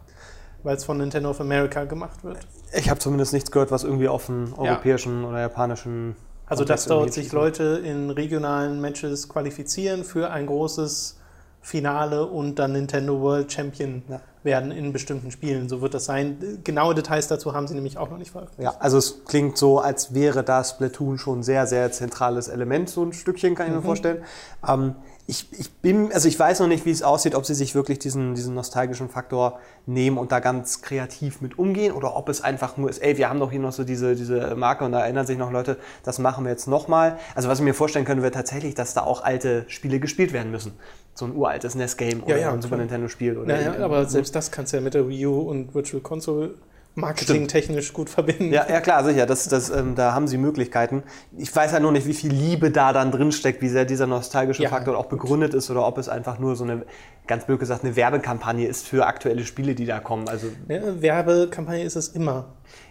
weil es von Nintendo of America gemacht wird. Ich habe zumindest nichts gehört, was irgendwie auf einen europäischen oder japanischen. Also, Kontext dass dort sich schließt. Leute in regionalen Matches qualifizieren für ein großes Finale und dann Nintendo World Champion Ja. Werden in bestimmten Spielen. So wird das sein. Genaue Details dazu haben sie nämlich auch noch nicht veröffentlicht. Ja, also es klingt so, als wäre da Splatoon schon ein sehr, sehr zentrales Element, so ein Stückchen, kann ich mir vorstellen. Ähm, ich, ich bin, also ich weiß noch nicht, wie es aussieht, ob sie sich wirklich diesen, diesen nostalgischen Faktor nehmen und da ganz kreativ mit umgehen oder ob es einfach nur ist, ey, wir haben doch hier noch so diese, diese Marke und da erinnern sich noch Leute, das machen wir jetzt nochmal. Also was ich mir vorstellen könnte, wäre tatsächlich, dass da auch alte Spiele gespielt werden müssen. So ein uraltes NES-Game oder ja, ein Super klar. Nintendo-Spiel. oder Naja, in- aber selbst das kannst du ja mit der Wii U und Virtual Console marketingtechnisch gut verbinden. Ja, ja klar, sicher. Das, das, ähm, da haben sie Möglichkeiten. Ich weiß ja nur nicht, wie viel Liebe da dann drin steckt, wie sehr dieser nostalgische Ja, Faktor auch begründet ist oder ob es einfach nur so eine, ganz blöd gesagt, eine Werbekampagne ist für aktuelle Spiele, die da kommen. Also Ja, Werbekampagne ist es immer.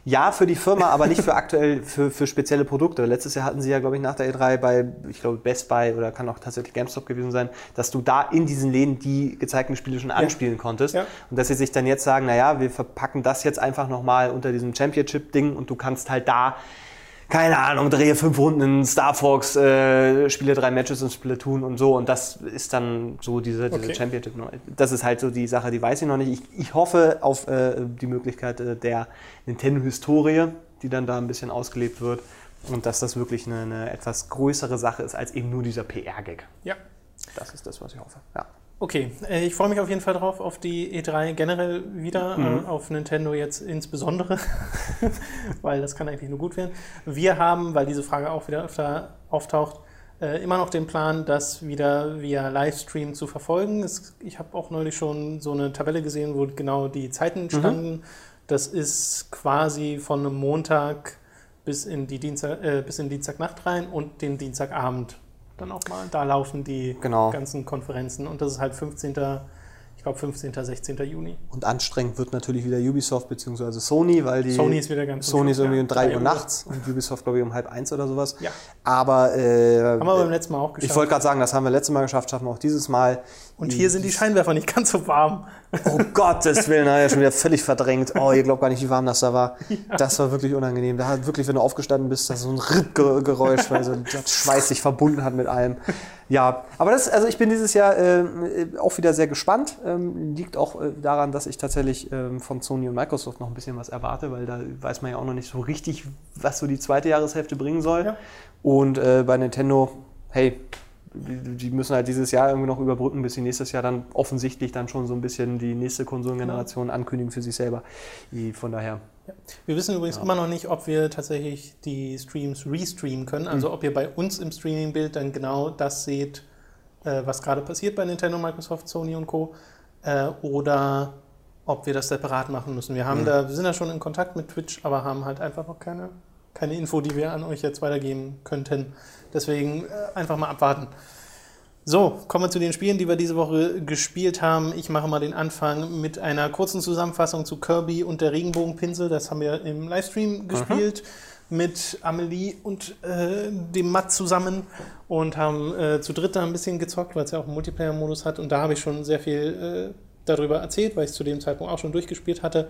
Ja, für die Firma, aber nicht für aktuell, für, für spezielle Produkte. Letztes Jahr hatten sie ja, glaube ich, nach der E3 bei, ich glaube, Best Buy oder kann auch tatsächlich GameStop gewesen sein, dass du da in diesen Läden die gezeigten Spiele schon anspielen konntest. Ja. Und dass sie sich dann jetzt sagen, naja, wir verpacken das jetzt einfach nochmal unter diesem Championship-Ding und du kannst halt da, keine Ahnung, drehe fünf Runden in Star Fox, äh, spiele drei Matches in Splatoon und so. Und das ist dann so diese, diese Okay. Championship. Das ist halt so die Sache, die weiß ich noch nicht. Ich, ich hoffe auf äh, die Möglichkeit äh, der Nintendo-Historie, die dann da ein bisschen ausgelebt wird. Und dass das wirklich eine, eine etwas größere Sache ist als eben nur dieser PR-Gag. Ja. Das ist das, was ich hoffe. Ja. Okay, äh, ich freue mich auf jeden Fall drauf, auf die E3 generell wieder, äh, auf Nintendo jetzt insbesondere, weil das kann eigentlich nur gut werden. Wir haben, weil diese Frage auch wieder öfter auftaucht, äh, immer noch den Plan, das wieder via Livestream zu verfolgen. Ich habe auch neulich schon so eine Tabelle gesehen, wo genau die Zeiten standen. Das ist quasi von einem Montag bis in die Dienstag, äh, bis in Dienstagnacht rein und den Dienstagabend dann auch mal. Da laufen die Genau. ganzen Konferenzen und das ist halt 15. Ich glaube 15. 16. Juni. Und anstrengend wird natürlich wieder Ubisoft bzw. Sony, weil die Sony ist wieder ganz Sony ist irgendwie um 3 Ja, Uhr nachts und Ubisoft glaube ich um halb eins oder sowas. Ja. Aber äh, Haben wir beim letzten Mal auch geschafft. ich wollte gerade sagen, das haben wir letztes Mal geschafft, schaffen wir auch dieses Mal. Und hier sind die Scheinwerfer nicht ganz so warm. Oh Gottes Willen, na ja, schon wieder völlig verdrängt. Oh, ihr glaubt gar nicht, wie warm das da war. Das war wirklich unangenehm. Da hat wirklich, wenn du aufgestanden bist, das ist so ein Rittgeräusch, weil so der Schweiß sich verbunden hat mit allem. Ja, aber das, also ich bin dieses Jahr äh, auch wieder sehr gespannt. Ähm, liegt auch äh, daran, dass ich tatsächlich ähm, von Sony und Microsoft noch ein bisschen was erwarte, weil da weiß man ja auch noch nicht so richtig, was so die zweite Jahreshälfte bringen soll. Ja. Und äh, bei Nintendo, hey, die müssen halt dieses Jahr irgendwie noch überbrücken, bis sie nächstes Jahr dann offensichtlich dann schon so ein bisschen die nächste Konsolengeneration ankündigen für sich selber. Von daher. Wir wissen übrigens immer noch nicht, ob wir tatsächlich die Streams restreamen können. Also Mhm. ob ihr bei uns im Streaming-Bild dann genau das seht, äh, was gerade passiert bei Nintendo, Microsoft, Sony und Co. Äh, oder ob wir das separat machen müssen. Wir haben Mhm. da, wir sind da schon in Kontakt mit Twitch, aber haben halt einfach noch keine, keine Info, die wir an euch jetzt weitergeben könnten. Deswegen äh, einfach mal abwarten. So, kommen wir zu den Spielen, die wir diese Woche gespielt haben. Ich mache mal den Anfang mit einer kurzen Zusammenfassung zu Kirby und der Regenbogenpinsel. Das haben wir im Livestream gespielt mit Amelie und äh, dem Matt zusammen und haben äh, zu dritt da ein bisschen gezockt, weil es ja auch einen Multiplayer-Modus hat. Und da habe ich schon sehr viel äh, darüber erzählt, weil ich es zu dem Zeitpunkt auch schon durchgespielt hatte.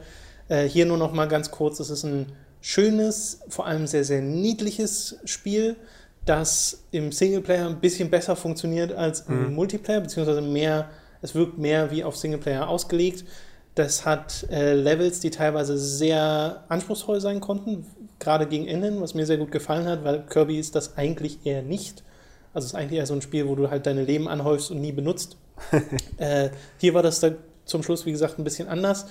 Äh, hier nur noch mal ganz kurz. Es ist ein schönes, vor allem sehr, sehr niedliches Spiel das im Singleplayer ein bisschen besser funktioniert als im Multiplayer, beziehungsweise mehr, es wirkt mehr wie auf Singleplayer ausgelegt. Das hat äh, Levels, die teilweise sehr anspruchsvoll sein konnten, gerade gegen Ende, was mir sehr gut gefallen hat, weil Kirby ist das eigentlich eher nicht. Also es ist eigentlich eher so ein Spiel, wo du halt deine Leben anhäufst und nie benutzt. äh, hier war das da zum Schluss, wie gesagt, ein bisschen anders.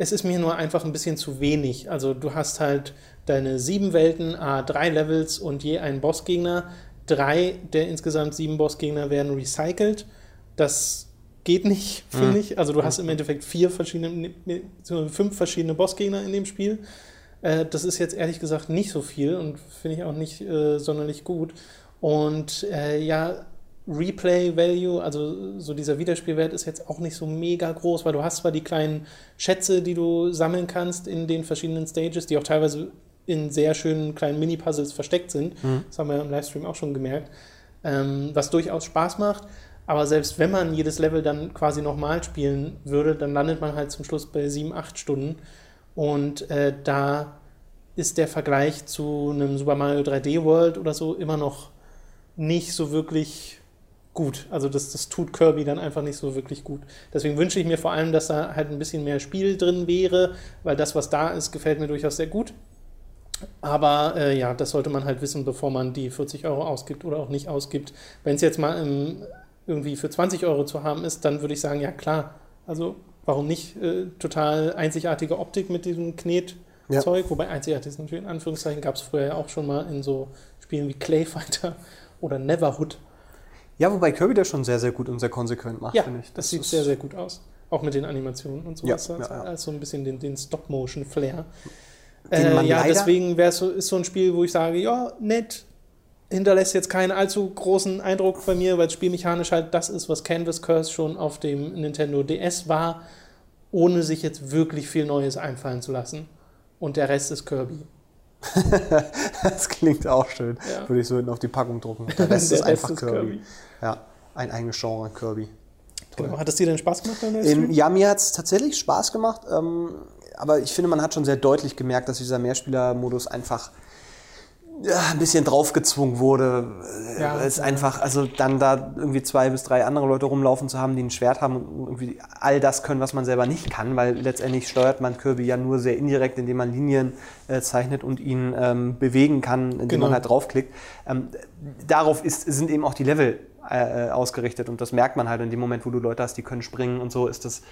Es ist mir nur einfach ein bisschen zu wenig. Also du hast halt deine sieben Welten, a drei Levels und je einen Bossgegner. Drei der insgesamt sieben Bossgegner werden recycelt. Das geht nicht, finde ich. Also du hast im Endeffekt vier verschiedene, fünf verschiedene Bossgegner in dem Spiel. Äh, das ist jetzt ehrlich gesagt nicht so viel und finde ich auch nicht äh, sonderlich gut. Und äh, ja, Replay Value, also so dieser Wiederspielwert ist jetzt auch nicht so mega groß, weil du hast zwar die kleinen Schätze, die du sammeln kannst in den verschiedenen Stages, die auch teilweise in sehr schönen kleinen Mini-Puzzles versteckt sind. Das haben wir im Livestream auch schon gemerkt, ähm, was durchaus Spaß macht. Aber selbst wenn man jedes Level dann quasi nochmal spielen würde, dann landet man halt zum Schluss bei sieben, acht Stunden. Und äh, da ist der Vergleich zu einem Super Mario 3D World oder so immer noch nicht so wirklich gut. Also das, das tut Kirby dann einfach nicht so wirklich gut. Deswegen wünsche ich mir vor allem, dass da halt ein bisschen mehr Spiel drin wäre, weil das, was da ist, gefällt mir durchaus sehr gut. Aber äh, ja, das sollte man halt wissen, bevor man die 40 Euro ausgibt oder auch nicht ausgibt. Wenn es jetzt mal im, irgendwie für 20 Euro zu haben ist, dann würde ich sagen, ja klar. Also warum nicht? Äh, total einzigartige Optik mit diesem Knetzeug. Ja. Wobei einzigartig ist natürlich in Anführungszeichen, gab es früher ja auch schon mal in so Spielen wie Clay Fighter oder Neverhood. Ja, wobei Kirby das schon sehr, sehr gut und sehr konsequent macht, ja, finde ich. Das, das sieht sehr, sehr gut aus. Auch mit den Animationen und so. Ja, das ja, ja. alles so ein bisschen den, den Stop-Motion-Flair. Äh, ja, deswegen so, ist so ein Spiel, wo ich sage, ja, nett, hinterlässt jetzt keinen allzu großen Eindruck bei mir, weil es spielmechanisch halt das ist, was Canvas Curse schon auf dem Nintendo DS war, ohne sich jetzt wirklich viel Neues einfallen zu lassen. Und der Rest ist Kirby. Das klingt auch schön. Ja. Würde ich so hinten auf die Packung drucken. Der Rest Der ist einfach Rest ist Kirby. Kirby. Ja, ein eigenes Genre, Kirby. Genau. Hat es dir denn Spaß gemacht Ähm, ja, mir hat es tatsächlich Spaß gemacht, ähm, aber ich finde, man hat schon sehr deutlich gemerkt, dass dieser Mehrspieler-Modus einfach ja, ein bisschen draufgezwungen wurde. Ja, es einfach, also dann da irgendwie zwei bis drei andere Leute rumlaufen zu haben, die ein Schwert haben und irgendwie all das können, was man selber nicht kann, weil letztendlich steuert man Kirby ja nur sehr indirekt, indem man Linien äh, zeichnet und ihn ähm, bewegen kann, indem Genau. man halt draufklickt. Ähm, darauf ist, sind eben auch die Level äh, äh, ausgerichtet und das merkt man halt in dem Moment, wo du Leute hast, die können springen und so, ist das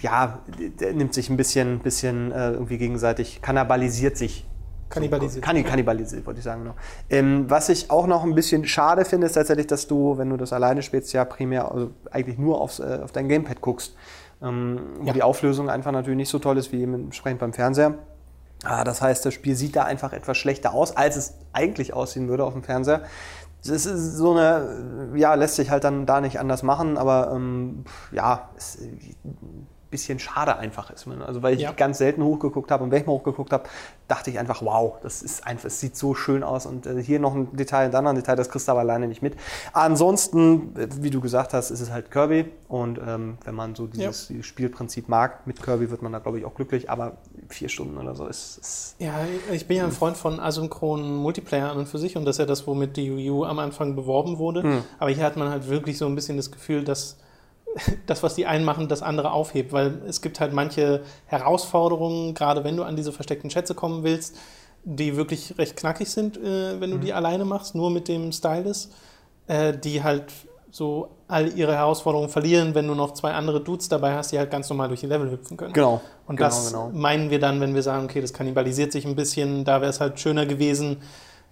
ja, der nimmt sich ein bisschen, bisschen äh, irgendwie gegenseitig, kannibalisiert sich. Kannibalisiert. Kanni kannibalisiert, wollte ich sagen, genau. Ähm, was ich auch noch ein bisschen schade finde, ist tatsächlich, dass du, wenn du das alleine spielst, ja primär also eigentlich nur aufs, äh, auf dein Gamepad guckst. Ähm, wo Ja. die Auflösung einfach natürlich nicht so toll ist wie entsprechend beim Fernseher. Ah, das heißt, das Spiel sieht da einfach etwas schlechter aus, als es eigentlich aussehen würde auf dem Fernseher. Das ist so eine, ja, lässt sich halt dann da nicht anders machen, aber ähm, ja, ist ein bisschen schade einfach ist. man. Also weil ich Ja. ganz selten hochgeguckt habe und wenn ich mal hochgeguckt habe, dachte ich einfach, wow, das ist einfach, es sieht so schön aus und äh, hier noch ein Detail, da noch ein Detail, das kriegst du aber alleine nicht mit. Ansonsten, wie du gesagt hast, ist es halt Kirby und ähm, wenn man so dieses, dieses Spielprinzip mag, mit Kirby wird man da glaube ich auch glücklich, aber vier Stunden oder so ist, ist Ja, ich bin ja ein Freund von asynchronen Multiplayer an und für sich und das ist ja das, womit die Wii U am Anfang beworben wurde. Hm. Aber hier hat man halt wirklich so ein bisschen das Gefühl, dass das, was die einen machen, das andere aufhebt, weil es gibt halt manche Herausforderungen, gerade wenn du an diese versteckten Schätze kommen willst, die wirklich recht knackig sind, äh, wenn du die alleine machst, nur mit dem Stylus, äh, die halt so all ihre Herausforderungen verlieren, wenn du noch zwei andere Dudes dabei hast, die halt ganz normal durch die Level hüpfen können. genau. Und genau, das genau. meinen wir dann, wenn wir sagen, okay, das kannibalisiert sich ein bisschen. Da wäre es halt schöner gewesen,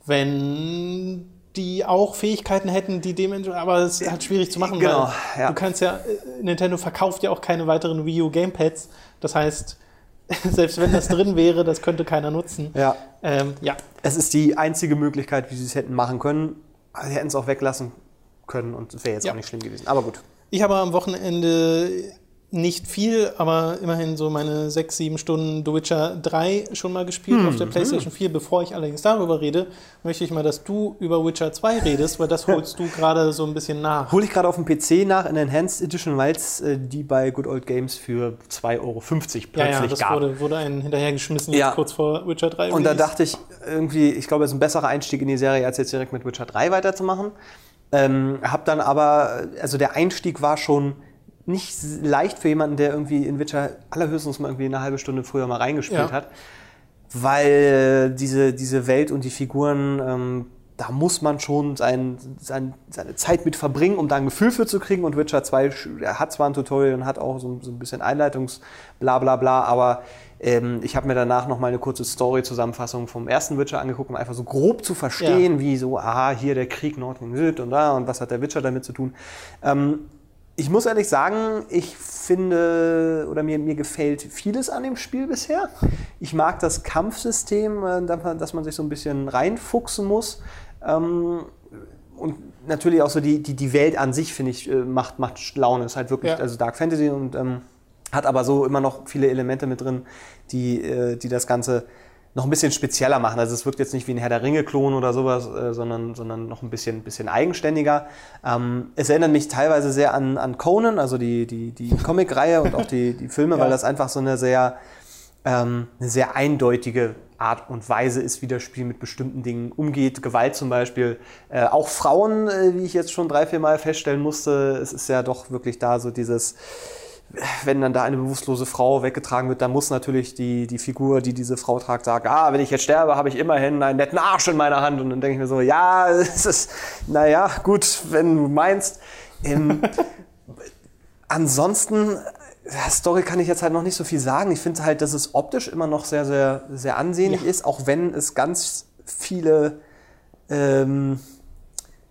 wenn die auch Fähigkeiten hätten, die dementsprechend, aber es ist halt schwierig zu machen, Genau, weil ja. du kannst ja, äh, Nintendo verkauft ja auch keine weiteren Wii U Gamepads. Das heißt, selbst wenn das drin wäre, das könnte keiner nutzen. Ja, Ähm, ja. es ist die einzige Möglichkeit, wie sie es hätten machen können. Sie hätten es auch weglassen können und es wäre jetzt Ja. auch nicht schlimm gewesen. Aber gut. Ich habe am Wochenende nicht viel, aber immerhin so meine sechs, sieben Stunden The Witcher 3 schon mal gespielt Hm, auf der PlayStation 4. Bevor ich allerdings darüber rede, möchte ich mal, dass du über Witcher 2 redest, weil das holst du gerade so ein bisschen nach. Hole ich gerade auf dem PC nach in Enhanced Edition, weil es äh, die bei Good Old Games für 2,50 Euro plötzlich Ja, ja, das gab. wurde, wurde einen hinterhergeschmissen Ja. jetzt kurz vor Witcher 3. Und da dachte ich irgendwie, ich glaube, es ist ein besserer Einstieg in die Serie, als jetzt direkt mit Witcher 3 weiterzumachen. Ähm, hab dann aber, also der Einstieg war schon nicht leicht für jemanden, der irgendwie in Witcher allerhöchstens mal irgendwie eine halbe Stunde früher mal reingespielt Ja. hat. Weil diese, diese Welt und die Figuren, ähm, da muss man schon sein, sein, seine Zeit mit verbringen, um da ein Gefühl für zu kriegen. Und Witcher 2 sch- er hat zwar ein Tutorial und hat auch so, so ein bisschen Einleitungs bla bla bla, aber ähm, ich habe mir danach noch mal eine kurze Story-Zusammenfassung vom ersten Witcher angeguckt, um einfach so grob zu verstehen, wie so, aha, hier der Krieg Nord gegen Süd und da und was hat der Witcher damit zu tun. Ähm, ich muss ehrlich sagen, ich finde oder mir, mir gefällt vieles an dem Spiel bisher. Ich mag das Kampfsystem, äh, dass man- dass man sich so ein bisschen reinfuchsen muss. Ähm, und natürlich auch so die, die, die Welt an sich, finde ich, äh, macht, macht Laune. Ist halt wirklich, Ja. also Dark Fantasy und ähm, hat aber so immer noch viele Elemente mit drin, die, äh, die das Ganze noch ein bisschen spezieller machen. Also es wirkt jetzt nicht wie ein Herr der Ringe-Klon oder sowas, äh, sondern, sondern noch ein bisschen, bisschen eigenständiger. Ähm, es erinnert mich teilweise sehr an, an Conan, also die, die, die Comic-Reihe und auch die, die Filme, Ja. weil das einfach so eine sehr, ähm, eine sehr eindeutige Art und Weise ist, wie das Spiel mit bestimmten Dingen umgeht. Gewalt zum Beispiel. Äh, auch Frauen, äh, wie ich jetzt schon drei, vier Mal feststellen musste, es ist ja doch wirklich da so dieses, wenn dann da eine bewusstlose Frau weggetragen wird, dann muss natürlich die, die Figur, die diese Frau tragt, sagen, ah, wenn ich jetzt sterbe, habe ich immerhin einen netten Arsch in meiner Hand. Und dann denke ich mir so, ja, es ist, naja, gut, wenn du meinst. Ähm, ansonsten, ja, Story kann ich jetzt halt noch nicht so viel sagen. Ich finde halt, dass es optisch immer noch sehr, sehr, sehr ansehnlich Ja. ist, auch wenn es ganz viele ähm,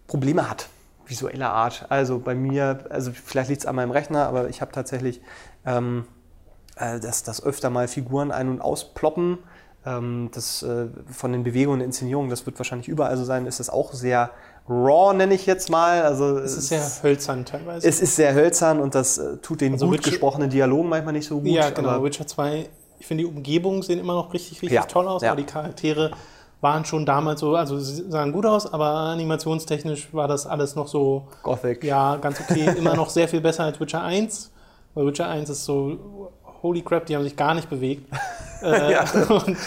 Probleme hat, visueller Art. Also bei mir, also vielleicht liegt es an meinem Rechner, aber ich habe tatsächlich, ähm, äh, dass, dass öfter mal Figuren ein- und ausploppen. Ähm, das, äh, von den Bewegungen und Inszenierungen, das wird wahrscheinlich überall so sein, ist das auch sehr raw, nenne ich jetzt mal. Also Es ist sehr hölzern teilweise. es ist sehr hölzern und das äh, tut den Also gut Witcher- gesprochenen Dialogen manchmal nicht so gut. ja, genau. Witcher 2, ich finde, die Umgebungen sehen immer noch richtig, richtig Ja, toll aus, ja. aber die Charaktere waren schon damals so, also sie sahen gut aus, aber animationstechnisch war das alles noch so, Gothic. ja, ganz okay. immer noch sehr viel besser als Witcher 1, weil Witcher 1 ist so, holy crap, die haben sich gar nicht bewegt. Äh, und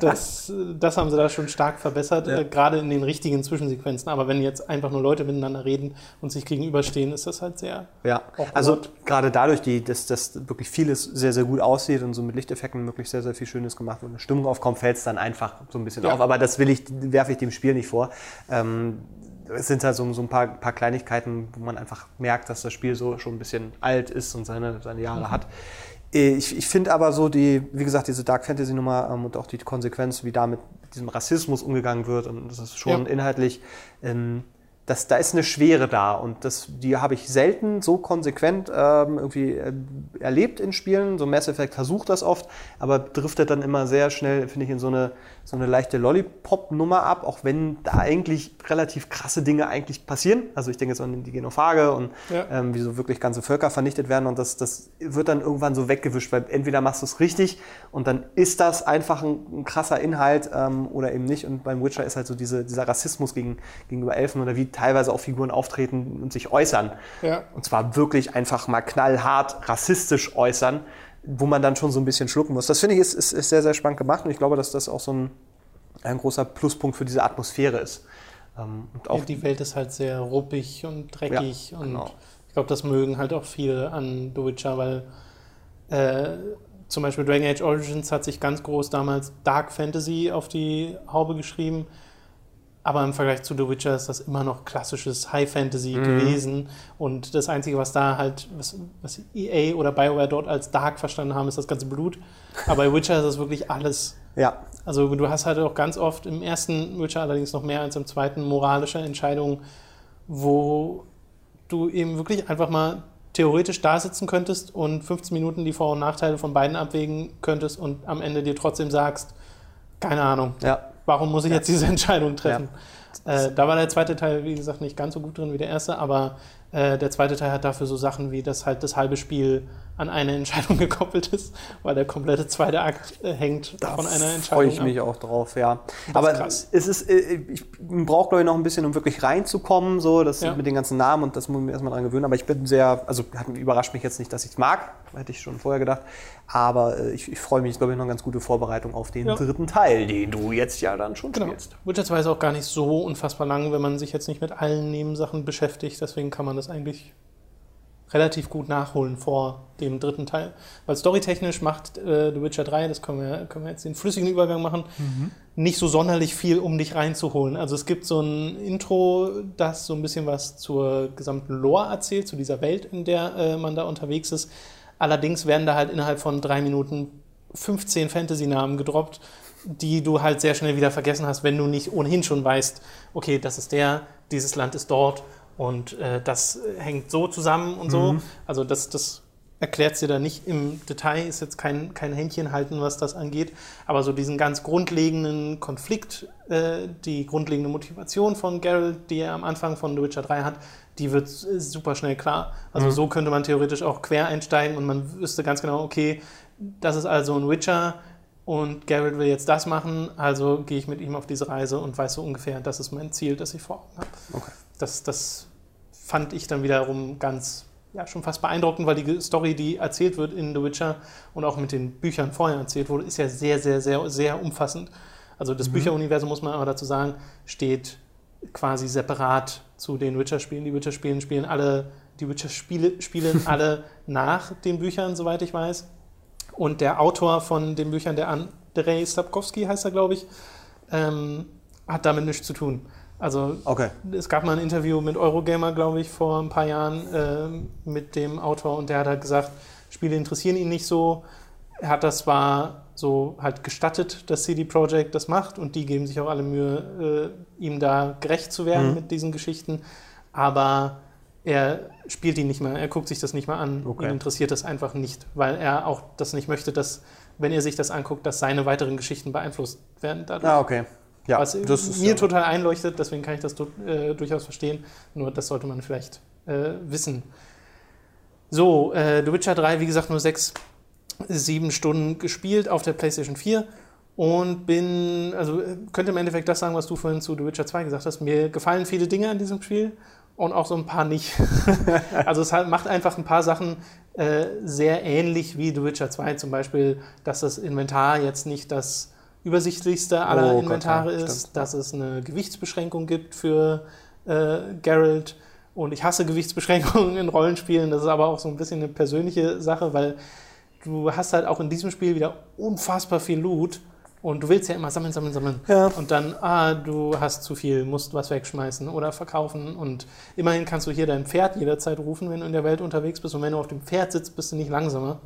das, das haben sie da schon stark verbessert, Ja. äh, gerade in den richtigen Zwischensequenzen. Aber wenn jetzt einfach nur Leute miteinander reden und sich gegenüberstehen, ist das halt sehr. Ja, also gerade dadurch, die, dass, dass wirklich vieles sehr, sehr gut aussieht und so mit Lichteffekten wirklich sehr, sehr viel Schönes gemacht wird und eine Stimmung aufkommt, fällt es dann einfach so ein bisschen Ja. auf. Aber das will ich, werfe ich dem Spiel nicht vor. Ähm, es sind halt so, so ein paar, paar Kleinigkeiten, wo man einfach merkt, dass das Spiel so schon ein bisschen alt ist und seine, seine Jahre hat. Ich, ich finde aber so die, wie gesagt, diese Dark Fantasy Nummer ähm, und auch die Konsequenz, wie da mit diesem Rassismus umgegangen wird und das ist schon Ja. inhaltlich, ähm, das, da ist eine Schwere da und das, die habe ich selten so konsequent ähm, irgendwie äh, erlebt in Spielen. So Mass Effect versucht das oft, aber driftet dann immer sehr schnell, finde ich, in so eine, so eine leichte Lollipop-Nummer ab, auch wenn da eigentlich relativ krasse Dinge eigentlich passieren. Also ich denke jetzt an die Genophage und Ja. ähm, wie so wirklich ganze Völker vernichtet werden und das, das wird dann irgendwann so weggewischt, weil entweder machst du es richtig und dann ist das einfach ein, ein krasser Inhalt ähm, oder eben nicht. Und beim Witcher ist halt so diese, dieser Rassismus gegen, gegenüber Elfen oder wie teilweise auch Figuren auftreten und sich äußern. Ja. Und zwar wirklich einfach mal knallhart rassistisch äußern, wo man dann schon so ein bisschen schlucken muss. Das finde ich ist, ist, ist sehr, sehr spannend gemacht und ich glaube, dass das auch so ein, ein großer Pluspunkt für diese Atmosphäre ist. Ähm, und auch Auch die Welt ist halt sehr ruppig und dreckig Ja, und genau. ich glaube, das mögen halt auch viele an The Witcher, weil äh, zum Beispiel Dragon Age Origins hat sich ganz groß damals Dark Fantasy auf die Haube geschrieben, aber im Vergleich zu The Witcher ist das immer noch klassisches High Fantasy Mhm. gewesen. Und das Einzige, was da halt, was, was EA oder BioWare dort als Dark verstanden haben, ist das ganze Blut, aber bei Witcher ist das wirklich alles. Ja, also du hast halt auch ganz oft im ersten Witcher allerdings noch mehr als im zweiten moralische Entscheidungen, wo du eben wirklich einfach mal theoretisch da sitzen könntest und 15 Minuten die Vor- und Nachteile von beiden abwägen könntest und am Ende dir trotzdem sagst, keine Ahnung, ja, warum muss ich jetzt diese Entscheidung treffen? Äh, da war der zweite Teil, wie gesagt, nicht ganz so gut drin wie der erste, aber äh, der zweite Teil hat dafür so Sachen wie, dass halt das halbe Spiel an eine Entscheidung gekoppelt ist, weil der komplette zweite Akt äh, hängt von einer Entscheidung freue ich ab. mich auch drauf, ja. ist Aber krass. es ist, äh, ich brauche glaube ich noch ein bisschen, um wirklich reinzukommen, so das Ja. mit den ganzen Namen und das muss ich mir erstmal dran gewöhnen. Aber ich bin sehr, also hat, überrascht mich jetzt nicht, dass ich es mag, hätte ich schon vorher gedacht. Aber äh, ich, ich freue mich, glaube ich, noch eine ganz gute Vorbereitung auf den Ja. dritten Teil, den du jetzt ja dann schon Genau. spielst. Witcher 2 ist auch gar nicht so unfassbar lang, wenn man sich jetzt nicht mit allen Nebensachen beschäftigt. Deswegen kann man das eigentlich relativ gut nachholen vor dem dritten Teil. Weil storytechnisch macht äh, The Witcher 3, das können wir, können wir jetzt den flüssigen Übergang machen, nicht so sonderlich viel, um dich reinzuholen. Also es gibt so ein Intro, das so ein bisschen was zur gesamten Lore erzählt, zu dieser Welt, in der äh, man da unterwegs ist. Allerdings werden da halt innerhalb von drei Minuten 15 Fantasy-Namen gedroppt, die du halt sehr schnell wieder vergessen hast, wenn du nicht ohnehin schon weißt, okay, das ist der, dieses Land ist dort und äh, das hängt so zusammen und so. Also das, das erklärt dir da nicht im Detail, ist jetzt kein, kein Händchen halten, was das angeht, aber so diesen ganz grundlegenden Konflikt, äh, die grundlegende Motivation von Geralt, die er am Anfang von The Witcher 3 hat, die wird äh, super schnell klar. Also so könnte man theoretisch auch quer einsteigen und man wüsste ganz genau, okay, das ist also ein Witcher, und Garrett will jetzt das machen, also gehe ich mit ihm auf diese Reise und weiß so ungefähr, das ist mein Ziel, das ich vor Augen habe. Okay. Das, das fand ich dann wiederum ganz, ja, schon fast beeindruckend, weil die Story, die erzählt wird in The Witcher und auch mit den Büchern vorher erzählt wurde, ist ja sehr, sehr, sehr, sehr umfassend. Also das Bücheruniversum, muss man aber dazu sagen, steht quasi separat zu den Witcher-Spielen. Die Witcher-Spiele spielen alle, die Witcher-Spiele spielen alle nach den Büchern, soweit ich weiß. Und der Autor von den Büchern, der Andrei Stapkowski heißt er, glaube ich, ähm, hat damit nichts zu tun. Also Okay. es gab mal ein Interview mit Eurogamer, glaube ich, vor ein paar Jahren ähm, mit dem Autor und der hat halt gesagt, Spiele interessieren ihn nicht so. Er hat das zwar so halt gestattet, dass CD Projekt das macht und die geben sich auch alle Mühe, äh, ihm da gerecht zu werden Mhm. mit diesen Geschichten, aber er spielt ihn nicht mehr, er guckt sich das nicht mehr an, Okay. ihn interessiert das einfach nicht, weil er auch das nicht möchte, dass, wenn er sich das anguckt, dass seine weiteren Geschichten beeinflusst werden dadurch. Ah, okay. Ja, Was das mir ja- total einleuchtet, deswegen kann ich das äh, durchaus verstehen. Nur das sollte man vielleicht äh, wissen. So, äh, The Witcher 3, wie gesagt, nur sechs, sieben Stunden gespielt auf der PlayStation 4 und bin, also äh, könnte im Endeffekt das sagen, was du vorhin zu The Witcher 2 gesagt hast. Mir gefallen viele Dinge an diesem Spiel und auch so ein paar nicht. also es hat, macht einfach ein paar Sachen äh, sehr ähnlich wie The Witcher 2, zum Beispiel, dass das Inventar jetzt nicht das übersichtlichste aller Oh Gott, Inventare ja, ist, stimmt, dass es eine Gewichtsbeschränkung gibt für äh, Geralt. Und ich hasse Gewichtsbeschränkungen in Rollenspielen. Das ist aber auch so ein bisschen eine persönliche Sache, weil du hast halt auch in diesem Spiel wieder unfassbar viel Loot. Und du willst ja immer sammeln, sammeln, sammeln. Ja. Und dann, ah, du hast zu viel, musst was wegschmeißen oder verkaufen. Und immerhin kannst du hier dein Pferd jederzeit rufen, wenn du in der Welt unterwegs bist. Und wenn du auf dem Pferd sitzt, bist du nicht langsamer.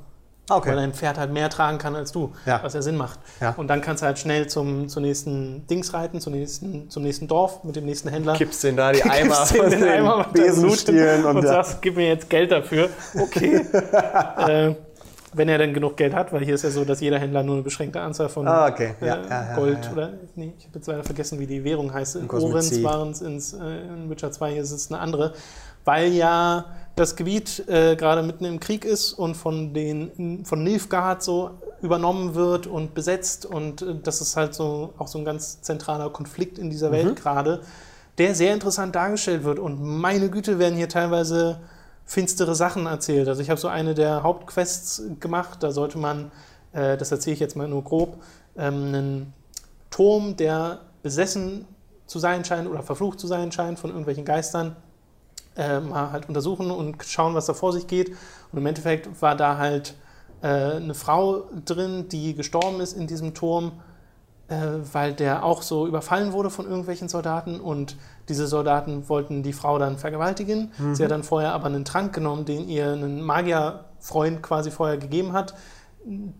Weil Okay. dein Pferd halt mehr tragen kann als du, Ja. was ja Sinn macht. Ja. Und dann kannst du halt schnell zum, zum nächsten Dings reiten, zum nächsten, zum nächsten Dorf mit dem nächsten Händler. Kippst den da die Eimer Gibst den den Eimer mit Besenstielen und, und ja. sagst, gib mir jetzt Geld dafür. Okay. äh, wenn er dann genug Geld hat, weil hier ist ja so, dass jeder Händler nur eine beschränkte Anzahl von Ah, okay. Ja, äh, ja, ja, Gold ja, ja. oder nee, ich habe jetzt leider vergessen, wie die Währung heißt. In Orens waren es ins, äh, in Witcher 2 ist es eine andere, weil ja das Gebiet äh, gerade mitten im Krieg ist und von den von Nilfgaard so übernommen wird und besetzt und äh, das ist halt so auch so ein ganz zentraler Konflikt in dieser Mhm. Welt gerade, der sehr interessant dargestellt wird und meine Güte werden hier teilweise finstere Sachen erzählt. Also ich habe so eine der Hauptquests gemacht, da sollte man, äh, das erzähle ich jetzt mal nur grob, ähm, einen Turm, der besessen zu sein scheint oder verflucht zu sein scheint von irgendwelchen Geistern, äh, mal halt untersuchen und schauen, was da vor sich geht. Und im Endeffekt war da halt äh, eine Frau drin, die gestorben ist in diesem Turm, äh, weil der auch so überfallen wurde von irgendwelchen Soldaten und diese Soldaten wollten die Frau dann vergewaltigen. Sie hat dann vorher aber einen Trank genommen, den ihr ein Magierfreund quasi vorher gegeben hat.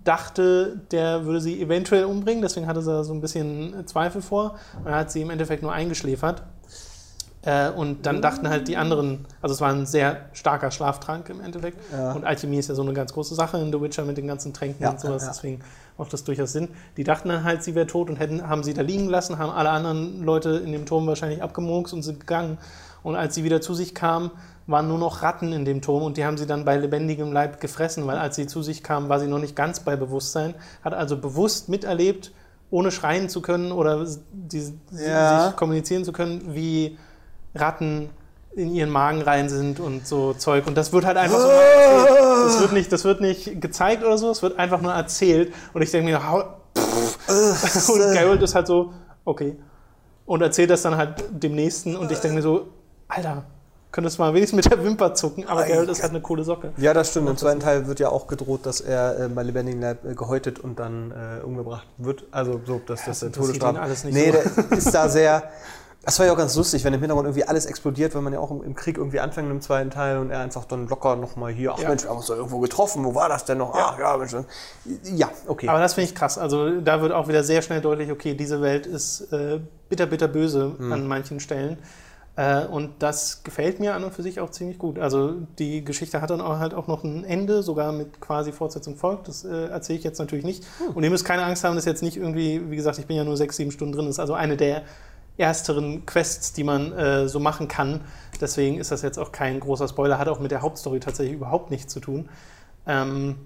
Dachte, der würde sie eventuell umbringen, deswegen hatte sie da so ein bisschen Zweifel vor. Und hat sie im Endeffekt nur eingeschläfert. Äh, und dann dachten halt die anderen, also es war ein sehr starker Schlaftrank im Endeffekt. Ja. Und Alchemie ist ja so eine ganz große Sache in The Witcher mit den ganzen Tränken Ja, und sowas. ja. Deswegen macht das durchaus Sinn. Die dachten dann halt, sie wäre tot und hätten, haben sie da liegen lassen, haben alle anderen Leute in dem Turm wahrscheinlich abgemurkst und sind gegangen. Und als sie wieder zu sich kam, waren nur noch Ratten in dem Turm und die haben sie dann bei lebendigem Leib gefressen, weil als sie zu sich kam, war sie noch nicht ganz bei Bewusstsein, hat also bewusst miterlebt, ohne schreien zu können oder die, Ja. sich kommunizieren zu können, wie Ratten in ihren Magen rein sind und so Zeug. Und das wird halt einfach so mal erzählt. Das wird nicht, das wird nicht gezeigt oder so, es wird einfach nur erzählt. Und ich denke mir, hau- pff. und Geralt ist halt so, okay. Und erzählt das dann halt dem Nächsten. Und ich denke mir so, Alter, könntest du mal wenigstens mit der Wimper zucken. Aber Geralt ist halt eine coole Socke. Ja, das stimmt. Im zweiten Teil wird ja auch gedroht, dass er äh, bei lebendigem Leib äh, gehäutet und dann äh, umgebracht wird. Also so, dass das der interessiert Todesstrafe. nee, so. der ist da sehr. Das war ja auch ganz lustig, wenn im Hintergrund irgendwie alles explodiert, wenn man ja auch im, im Krieg irgendwie anfängt im zweiten Teil und er einfach dann locker nochmal hier, ach Ja. Mensch, wir haben uns da irgendwo getroffen, wo war das denn noch? Ach ja, Mensch. Ja, okay. Aber das finde ich krass. Also da wird auch wieder sehr schnell deutlich, okay, diese Welt ist äh, bitter, bitter böse an manchen Stellen. Äh, und das gefällt mir an und für sich auch ziemlich gut. Also die Geschichte hat dann auch halt auch noch ein Ende, sogar mit quasi Fortsetzung folgt. Das äh, erzähle ich jetzt natürlich nicht. Und ihr müsst keine Angst haben, das ist jetzt nicht irgendwie, wie gesagt, ich bin ja nur sechs, sieben Stunden drin. Ist also eine der ersteren Quests, die man äh, so machen kann. Deswegen ist das jetzt auch kein großer Spoiler. Hat auch mit der Hauptstory tatsächlich überhaupt nichts zu tun. Ähm,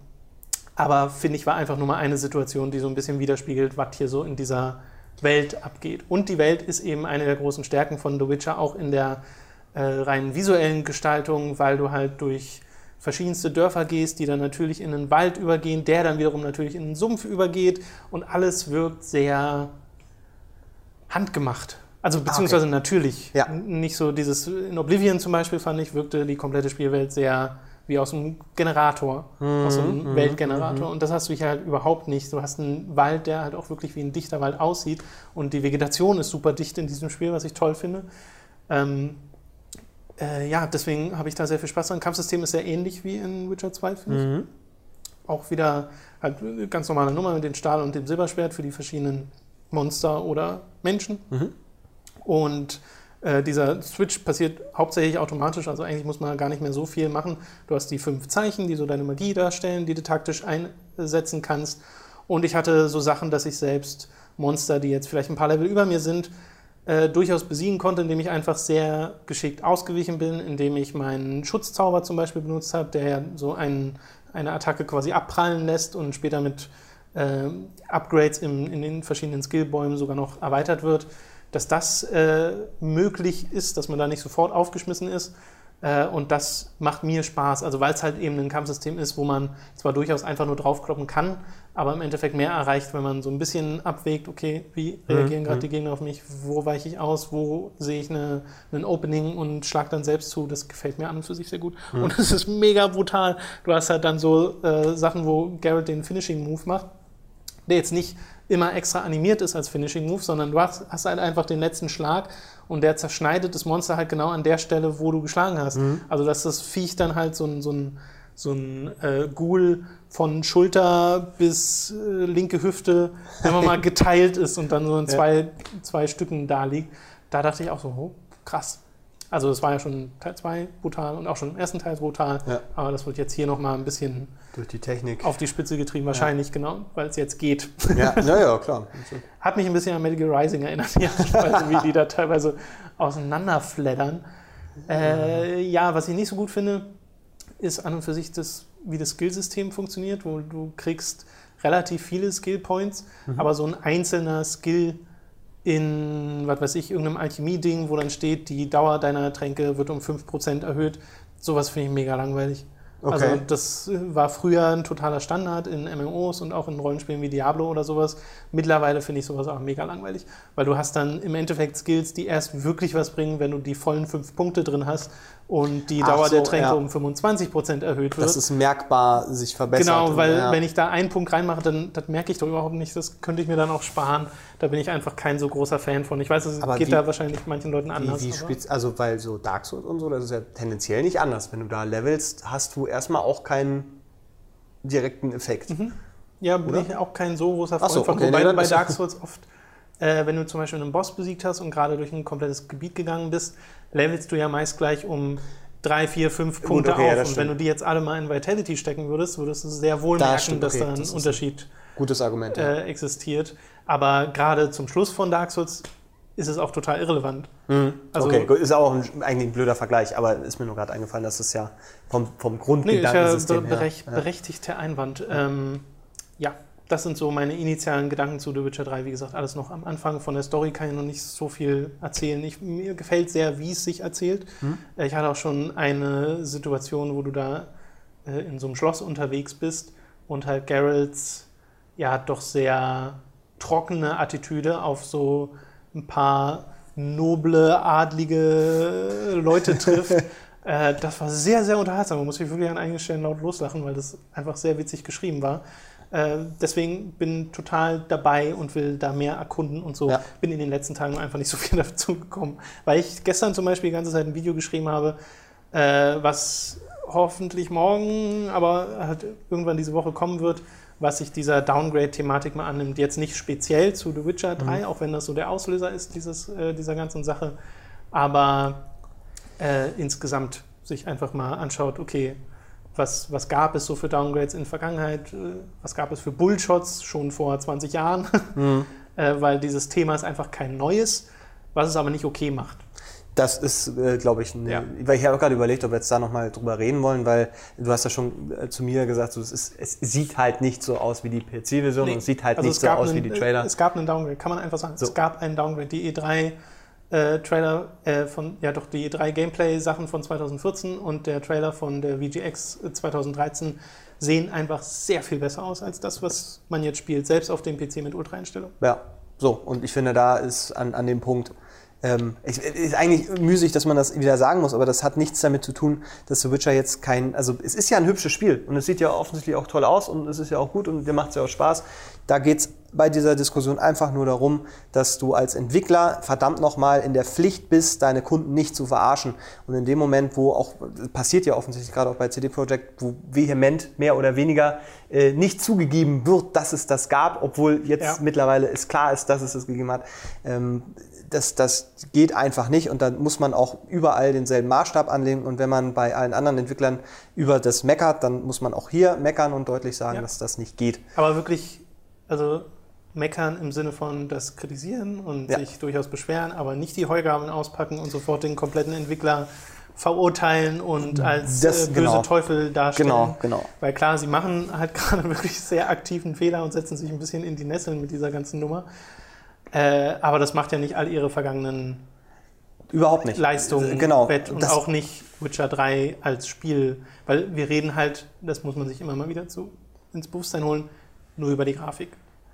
Aber finde ich, war einfach nur mal eine Situation, die so ein bisschen widerspiegelt, was hier so in dieser Welt abgeht. Und die Welt ist eben eine der großen Stärken von The Witcher, auch in der äh, rein visuellen Gestaltung, weil du halt durch verschiedenste Dörfer gehst, die dann natürlich in einen Wald übergehen, der dann wiederum natürlich in einen Sumpf übergeht und alles wirkt sehr handgemacht. Also beziehungsweise natürlich. Ja. Nicht so dieses, in Oblivion zum Beispiel fand ich, wirkte die komplette Spielwelt sehr wie aus einem Generator, aus einem Weltgenerator. Und das hast du hier halt überhaupt nicht. Du hast einen Wald, der halt auch wirklich wie ein dichter Wald aussieht. Und die Vegetation ist super dicht in diesem Spiel, was ich toll finde. Ähm, äh, ja, deswegen habe ich da sehr viel Spaß dran. Kampfsystem ist sehr ähnlich wie in Witcher 2, finde ich. Auch wieder halt ganz normale Nummer mit dem Stahl und dem Silberschwert für die verschiedenen Monster oder Menschen. Und äh, dieser Switch passiert hauptsächlich automatisch, also eigentlich muss man gar nicht mehr so viel machen. Du hast die fünf Zeichen, die so deine Magie darstellen, die du taktisch einsetzen kannst. Und ich hatte so Sachen, dass ich selbst Monster, die jetzt vielleicht ein paar Level über mir sind, äh, durchaus besiegen konnte, indem ich einfach sehr geschickt ausgewichen bin, indem ich meinen Schutzzauber zum Beispiel benutzt habe, der ja so einen, eine Attacke quasi abprallen lässt und später mit äh, Upgrades im, in den verschiedenen Skillbäumen sogar noch erweitert wird, dass das äh, möglich ist, dass man da nicht sofort aufgeschmissen ist. Äh, und das macht mir Spaß, also weil es halt eben ein Kampfsystem ist, wo man zwar durchaus einfach nur draufkloppen kann, aber im Endeffekt mehr erreicht, wenn man so ein bisschen abwägt, okay, wie reagieren gerade die Gegner auf mich, wo weiche ich aus, wo sehe ich eine, ein Opening und schlag dann selbst zu. Das gefällt mir an und für sich sehr gut. Und es ist mega brutal. Du hast halt dann so äh, Sachen, wo Garrett den Finishing Move macht, der jetzt nicht immer extra animiert ist als Finishing Move, sondern du hast, hast halt einfach den letzten Schlag und der zerschneidet das Monster halt genau an der Stelle, wo du geschlagen hast. Also dass das Viech dann halt so ein, so ein, so ein äh, Ghoul von Schulter bis äh, linke Hüfte, wenn man mal geteilt ist und dann so in zwei, zwei Stücken da liegt. Da dachte ich auch so, oh, krass. Also das war ja schon Teil 2 brutal und auch schon im ersten Teil brutal, Ja. aber das wird jetzt hier nochmal ein bisschen Durch die Technik. auf die Spitze getrieben, wahrscheinlich, genau, weil es jetzt geht. Ja, naja, klar. Hat mich ein bisschen an Metal Gear Rising erinnert, und Weise, wie die da teilweise auseinanderfleddern. Äh, ja, was ich nicht so gut finde, ist an und für sich das, wie das Skillsystem funktioniert, wo du kriegst relativ viele Skillpoints, aber so ein einzelner Skill in, was weiß ich, irgendeinem Alchemie-Ding, wo dann steht, die Dauer deiner Tränke wird um 5% erhöht, sowas finde ich mega langweilig. Also Okay. das war früher ein totaler Standard in MMOs und auch in Rollenspielen wie Diablo oder sowas. Mittlerweile finde ich sowas auch mega langweilig, weil du hast dann im Endeffekt Skills, die erst wirklich was bringen, wenn du die vollen fünf Punkte drin hast und die Dauer so, der Tränke ja. um 25% erhöht wird. Dass es merkbar sich verbessert. Genau, weil ja. wenn ich da einen Punkt reinmache, dann das merke ich doch überhaupt nicht. Das könnte ich mir dann auch sparen. Da bin ich einfach kein so großer Fan von. Ich weiß, es Aber geht wie- da wahrscheinlich manchen Leuten Wie, anders. wie spez also weil so Dark Souls und so, das ist ja tendenziell nicht anders. Wenn du da levelst, hast du erstmal auch keinen direkten Effekt. Ja, bin Oder? ich auch kein so großer Ach Freund so, von. okay, Wobei nee, bei ist- Dark Souls oft, äh, wenn du zum Beispiel einen Boss besiegt hast und gerade durch ein komplettes Gebiet gegangen bist, levelst du ja meist gleich um drei, vier, fünf Punkte okay, ja, auf. das und wenn du die jetzt alle mal in Vitality stecken würdest, würdest du sehr wohl Das merken, stimmt, dass okay, da ein das Unterschied Gutes Argument. ja. äh, existiert. Aber gerade zum Schluss von Dark Souls ist es auch total irrelevant. Also, okay, ist auch ein, eigentlich ein blöder Vergleich, aber ist mir nur gerade eingefallen, dass das ja vom, vom Nee, ist ja Grundgedankensystem be her. berech berechtigter Einwand. Ähm, ja, das sind so meine initialen Gedanken zu The Witcher 3. Wie gesagt, alles noch am Anfang. Von der Story kann ich noch nicht so viel erzählen. Ich, mir gefällt sehr, wie es sich erzählt. Äh, Ich hatte auch schon eine Situation, wo du da äh, in so einem Schloss unterwegs bist und halt Geralts ja doch sehr trockene Attitüde auf so ein paar noble, adlige Leute trifft. Äh, das war sehr, sehr unterhaltsam. Man muss sich wirklich an einigen Stellen laut loslachen, weil das einfach sehr witzig geschrieben war. Äh, deswegen bin total dabei und will da mehr erkunden und so. Ja. Bin in den letzten Tagen einfach nicht so viel dazu gekommen. Weil ich gestern zum Beispiel die ganze Zeit ein Video geschrieben habe, äh, was hoffentlich morgen, aber halt irgendwann diese Woche kommen wird, was sich dieser Downgrade-Thematik mal annimmt. Jetzt nicht speziell zu The Witcher 3, auch wenn das so der Auslöser ist dieses, äh, dieser ganzen Sache, aber äh, insgesamt sich einfach mal anschaut, okay, was, was gab es so für Downgrades in der Vergangenheit, äh, was gab es für Bullshots schon vor 20 Jahren, äh, weil dieses Thema ist einfach kein neues, was es aber nicht okay macht. Das ist, äh, glaube ich, eine, Ja. weil ich habe gerade überlegt, ob wir jetzt da nochmal drüber reden wollen, weil du hast ja schon äh, zu mir gesagt, so, es, ist, es sieht halt nicht so aus wie die PC-Version und es sieht halt Also nicht so aus einen, wie die Trailer. Es gab einen Downgrade, kann man einfach sagen. So. Es gab einen Downgrade. Die E3 äh, Trailer äh, von, ja doch, die E3 Gameplay-Sachen von 2014 und der Trailer von der VGX 2013 sehen einfach sehr viel besser aus als das, was man jetzt spielt, selbst auf dem PC mit Ultra-Einstellung. Ja, so. Und ich finde, da ist an, an dem Punkt, ähm, es ist eigentlich müßig, dass man das wieder sagen muss, aber das hat nichts damit zu tun, dass The Witcher jetzt kein, also es ist ja ein hübsches Spiel und es sieht ja offensichtlich auch toll aus und es ist ja auch gut und dir macht es ja auch Spaß. Da geht's bei dieser Diskussion einfach nur darum, dass du als Entwickler verdammt nochmal in der Pflicht bist, deine Kunden nicht zu verarschen. Und in dem Moment, wo auch, passiert ja offensichtlich gerade auch bei CD Projekt, wo vehement mehr oder weniger äh, nicht zugegeben wird, dass es das gab, obwohl jetzt Ja. mittlerweile ist klar ist, dass es das gegeben hat. Ähm, das, das geht einfach nicht und dann muss man auch überall denselben Maßstab anlegen und wenn man bei allen anderen Entwicklern über das meckert, dann muss man auch hier meckern und deutlich sagen, Ja. dass das nicht geht. Aber wirklich, also meckern im Sinne von das kritisieren und Ja. sich durchaus beschweren, aber nicht die Heugaben auspacken und sofort den kompletten Entwickler verurteilen und als Das- äh, böse genau. Teufel darstellen. Genau, genau. Weil klar, sie machen halt gerade wirklich sehr aktiven Fehler und setzen sich ein bisschen in die Nesseln mit dieser ganzen Nummer. Äh, aber das macht ja nicht all ihre vergangenen Überhaupt nicht. Leistungen genau. wett und auch nicht Witcher 3 als Spiel. Weil wir reden halt, das muss man sich immer mal wieder zu, ins Bewusstsein holen, nur über die Grafik.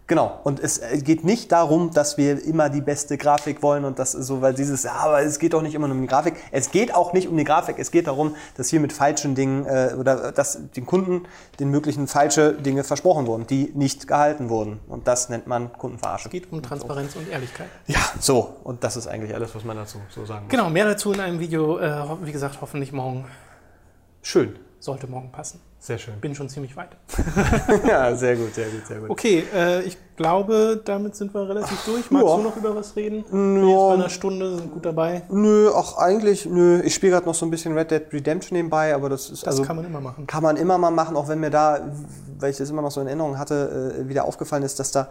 Genau. Und es äh, geht nicht darum, dass wir immer die beste Grafik wollen und das ist so, weil dieses, ja, aber es geht doch nicht immer nur um die Grafik. Es geht auch nicht um die Grafik. Es geht darum, dass hier mit falschen Dingen äh, oder dass den Kunden den möglichen falsche Dinge versprochen wurden, die nicht gehalten wurden. Und das nennt man Kundenverarsche. Es geht um Transparenz und Ehrlichkeit. Ja, so. Und das ist eigentlich alles, was man dazu so sagen muss. Genau, mehr dazu in einem Video, äh, wie gesagt, hoffentlich morgen. Schön. Sollte morgen passen. Sehr schön. Bin schon ziemlich weit. ja, sehr gut, sehr gut, sehr gut. Okay, äh, ich glaube, damit sind wir relativ durch. Magst Ja. du noch über was reden? Wir Jetzt bei einer Stunde sind gut dabei. Nö, auch eigentlich, nö. Ich spiele gerade noch so ein bisschen Red Dead Redemption nebenbei, aber das ist Das also kann man immer machen. kann man immer mal machen, auch wenn mir da, weil ich das immer noch so in Erinnerung hatte, äh, wieder aufgefallen ist, dass da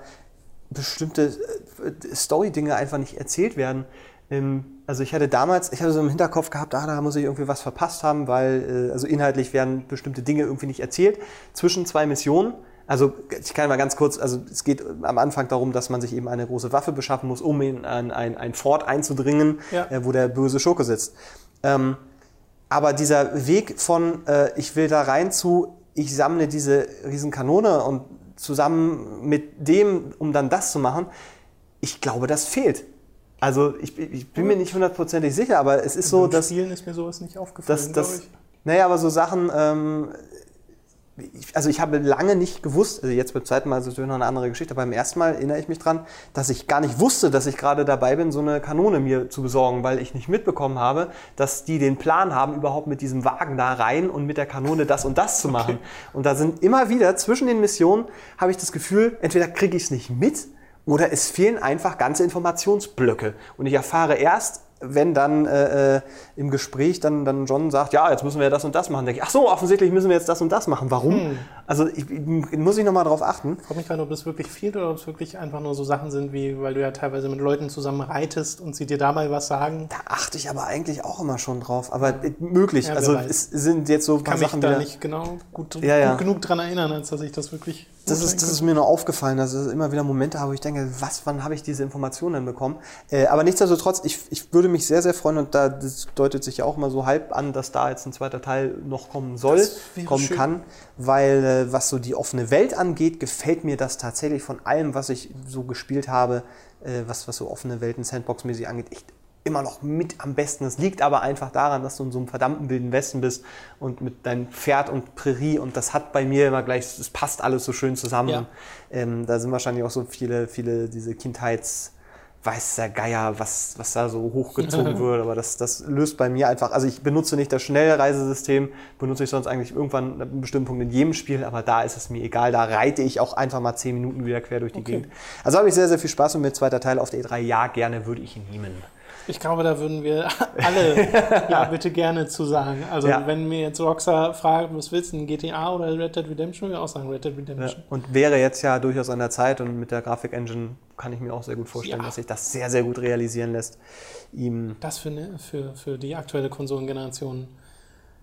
bestimmte äh, Story-Dinge einfach nicht erzählt werden. Ähm, Also ich hatte damals, ich hatte so im Hinterkopf gehabt, ah, da muss ich irgendwie was verpasst haben, weil äh, also inhaltlich werden bestimmte Dinge irgendwie nicht erzählt zwischen zwei Missionen. Also ich kann mal ganz kurz, also es geht am Anfang darum, dass man sich eben eine große Waffe beschaffen muss, um in ein, ein, ein Fort einzudringen, Ja. äh, wo der böse Schurke sitzt. Ähm, aber dieser Weg von, äh, ich will da rein zu, ich sammle diese Riesenkanone und zusammen mit dem, um dann das zu machen, ich glaube, das fehlt. Also ich, ich bin mir nicht hundertprozentig sicher, aber es ist so, Beim dass, Spielen ist mir sowas nicht aufgefallen, dass, glaube ich. naja, aber so Sachen, ähm, ich, also ich habe lange nicht gewusst, also jetzt beim zweiten Mal ist es natürlich noch eine andere Geschichte, aber beim ersten Mal erinnere ich mich dran, dass ich gar nicht wusste, dass ich gerade dabei bin, so eine Kanone mir zu besorgen, weil ich nicht mitbekommen habe, dass die den Plan haben, überhaupt mit diesem Wagen da rein und mit der Kanone das und das zu machen. Und da sind immer wieder zwischen den Missionen, habe ich das Gefühl, entweder kriege ich es nicht mit oder es fehlen einfach ganze Informationsblöcke. Und ich erfahre erst, wenn dann äh, äh, im Gespräch dann, dann John sagt, ja, jetzt müssen wir das und das machen, denke ich, ach so, offensichtlich müssen wir jetzt das und das machen. Warum? Also ich, ich, muss ich nochmal drauf achten. Ich frage mich gerade, ob das wirklich fehlt oder ob es wirklich einfach nur so Sachen sind, wie, weil du ja teilweise mit Leuten zusammen reitest und sie dir dabei was sagen. Da achte ich aber eigentlich auch immer schon drauf. Aber äh, möglich. Ja, also weiß. es sind jetzt so ein Ich paar kann mich Sachen da nicht genau gut, Ja, ja. gut genug dran erinnern, als dass ich das wirklich. Das ist, das ist mir nur aufgefallen, dass es immer wieder Momente habe, wo ich denke, was, wann habe ich diese Informationen denn bekommen? Äh, aber nichtsdestotrotz, ich, ich würde mich sehr, sehr freuen und da das deutet sich ja auch immer so halb an, dass da jetzt ein zweiter Teil noch kommen soll, Das kommen schön. kann, weil äh, was so die offene Welt angeht, gefällt mir das tatsächlich von allem, was ich so gespielt habe, äh, was, was so offene Welten Sandbox-mäßig angeht, echt immer noch mit am besten. Es liegt aber einfach daran, dass du in so einem verdammten wilden Westen bist und mit deinem Pferd und Prärie und das hat bei mir immer gleich, es passt alles so schön zusammen. Ja. Ähm, da sind wahrscheinlich auch so viele, viele diese Kindheits, weiß der Geier, was, was da so hochgezogen wird, aber das, das löst bei mir einfach, also ich benutze nicht das Schnellreisesystem, benutze ich sonst eigentlich irgendwann an einem bestimmten Punkt in jedem Spiel, aber da ist es mir egal, da reite ich auch einfach mal zehn Minuten wieder quer durch die Okay. Gegend. Also habe ich sehr, sehr viel Spaß und mit zweiter Teil auf der E3, ja, gerne würde ich ihn nehmen. Ich glaube, da würden wir alle ja bitte gerne zu sagen. Also Ja. wenn mir jetzt Rockstar fragt, was willst du, ein GTA oder Red Dead Redemption, würde ich auch sagen Red Dead Ja. Redemption. Und wäre jetzt ja durchaus an der Zeit und mit der Grafik-Engine kann ich mir auch sehr gut vorstellen, Ja. dass sich das sehr, sehr gut realisieren lässt. Ihm Das für, ne, für, für die aktuelle Konsolengeneration,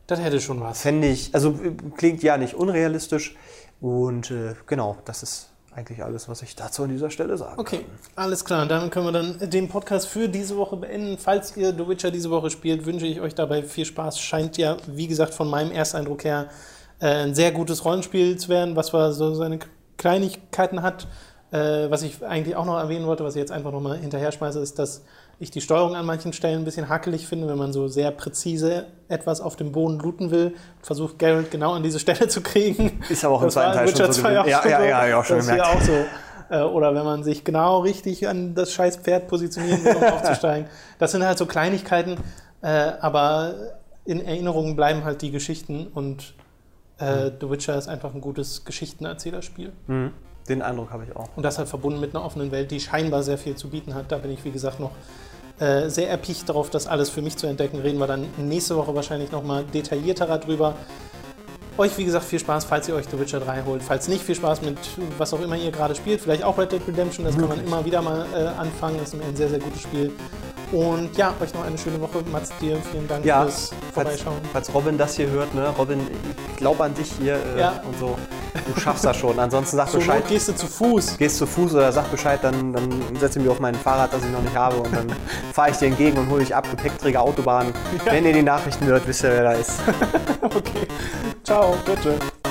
das hätte schon was. fände ich, also äh, klingt ja nicht unrealistisch und äh, genau, das ist eigentlich alles, was ich dazu an dieser Stelle sagen Okay, kann. alles klar. Dann können wir dann den Podcast für diese Woche beenden. Falls ihr The Witcher diese Woche spielt, wünsche ich euch dabei viel Spaß. Scheint ja, wie gesagt, von meinem Ersteindruck her äh, ein sehr gutes Rollenspiel zu werden, was zwar so seine Kleinigkeiten hat. Äh, was ich eigentlich auch noch erwähnen wollte, was ich jetzt einfach nochmal hinterher schmeiße, ist, dass ich die Steuerung an manchen Stellen ein bisschen hakelig finde, wenn man so sehr präzise etwas auf dem Boden looten will, versucht Geralt genau an diese Stelle zu kriegen. Ist aber auch im Das zweiten Teil schon Witcher so 2 gewesen. auch Ja, ja, so. ja, ja, auch schon das ist hier gemerkt. auch so. Äh, Oder wenn man sich genau richtig an das scheiß Pferd positionieren will, um aufzusteigen. Das sind halt so Kleinigkeiten, äh, aber in Erinnerung bleiben halt die Geschichten und äh, The Witcher ist einfach ein gutes Geschichtenerzählerspiel. Mhm. Den Eindruck habe ich auch. Und das halt verbunden mit einer offenen Welt, die scheinbar sehr viel zu bieten hat. Da bin ich, wie gesagt, noch äh, sehr erpicht darauf, das alles für mich zu entdecken. Reden wir dann nächste Woche wahrscheinlich nochmal detaillierterer drüber. Euch, wie gesagt, viel Spaß, falls ihr euch The Witcher 3 holt. Falls nicht, viel Spaß mit was auch immer ihr gerade spielt. Vielleicht auch Red Dead Redemption, das kann man immer wieder mal äh, anfangen. Das ist ein sehr, sehr gutes Spiel. Und ja, euch noch eine schöne Woche. Mats, dir vielen Dank Ja, fürs falls, Vorbeischauen. falls Robin das hier hört, ne? Robin, ich glaube an dich hier äh, Ja. und so. Du schaffst das schon. Ansonsten sag Zur Bescheid. Not gehst du zu Fuß. Gehst zu Fuß oder sag Bescheid, dann, dann setze ich mich auf mein Fahrrad, das ich noch nicht habe und dann fahre ich dir entgegen und hole dich ab, Gepäckträger Autobahn. Wenn ihr die Nachrichten hört, wisst ihr, wer da ist. Okay. Ciao, bitte.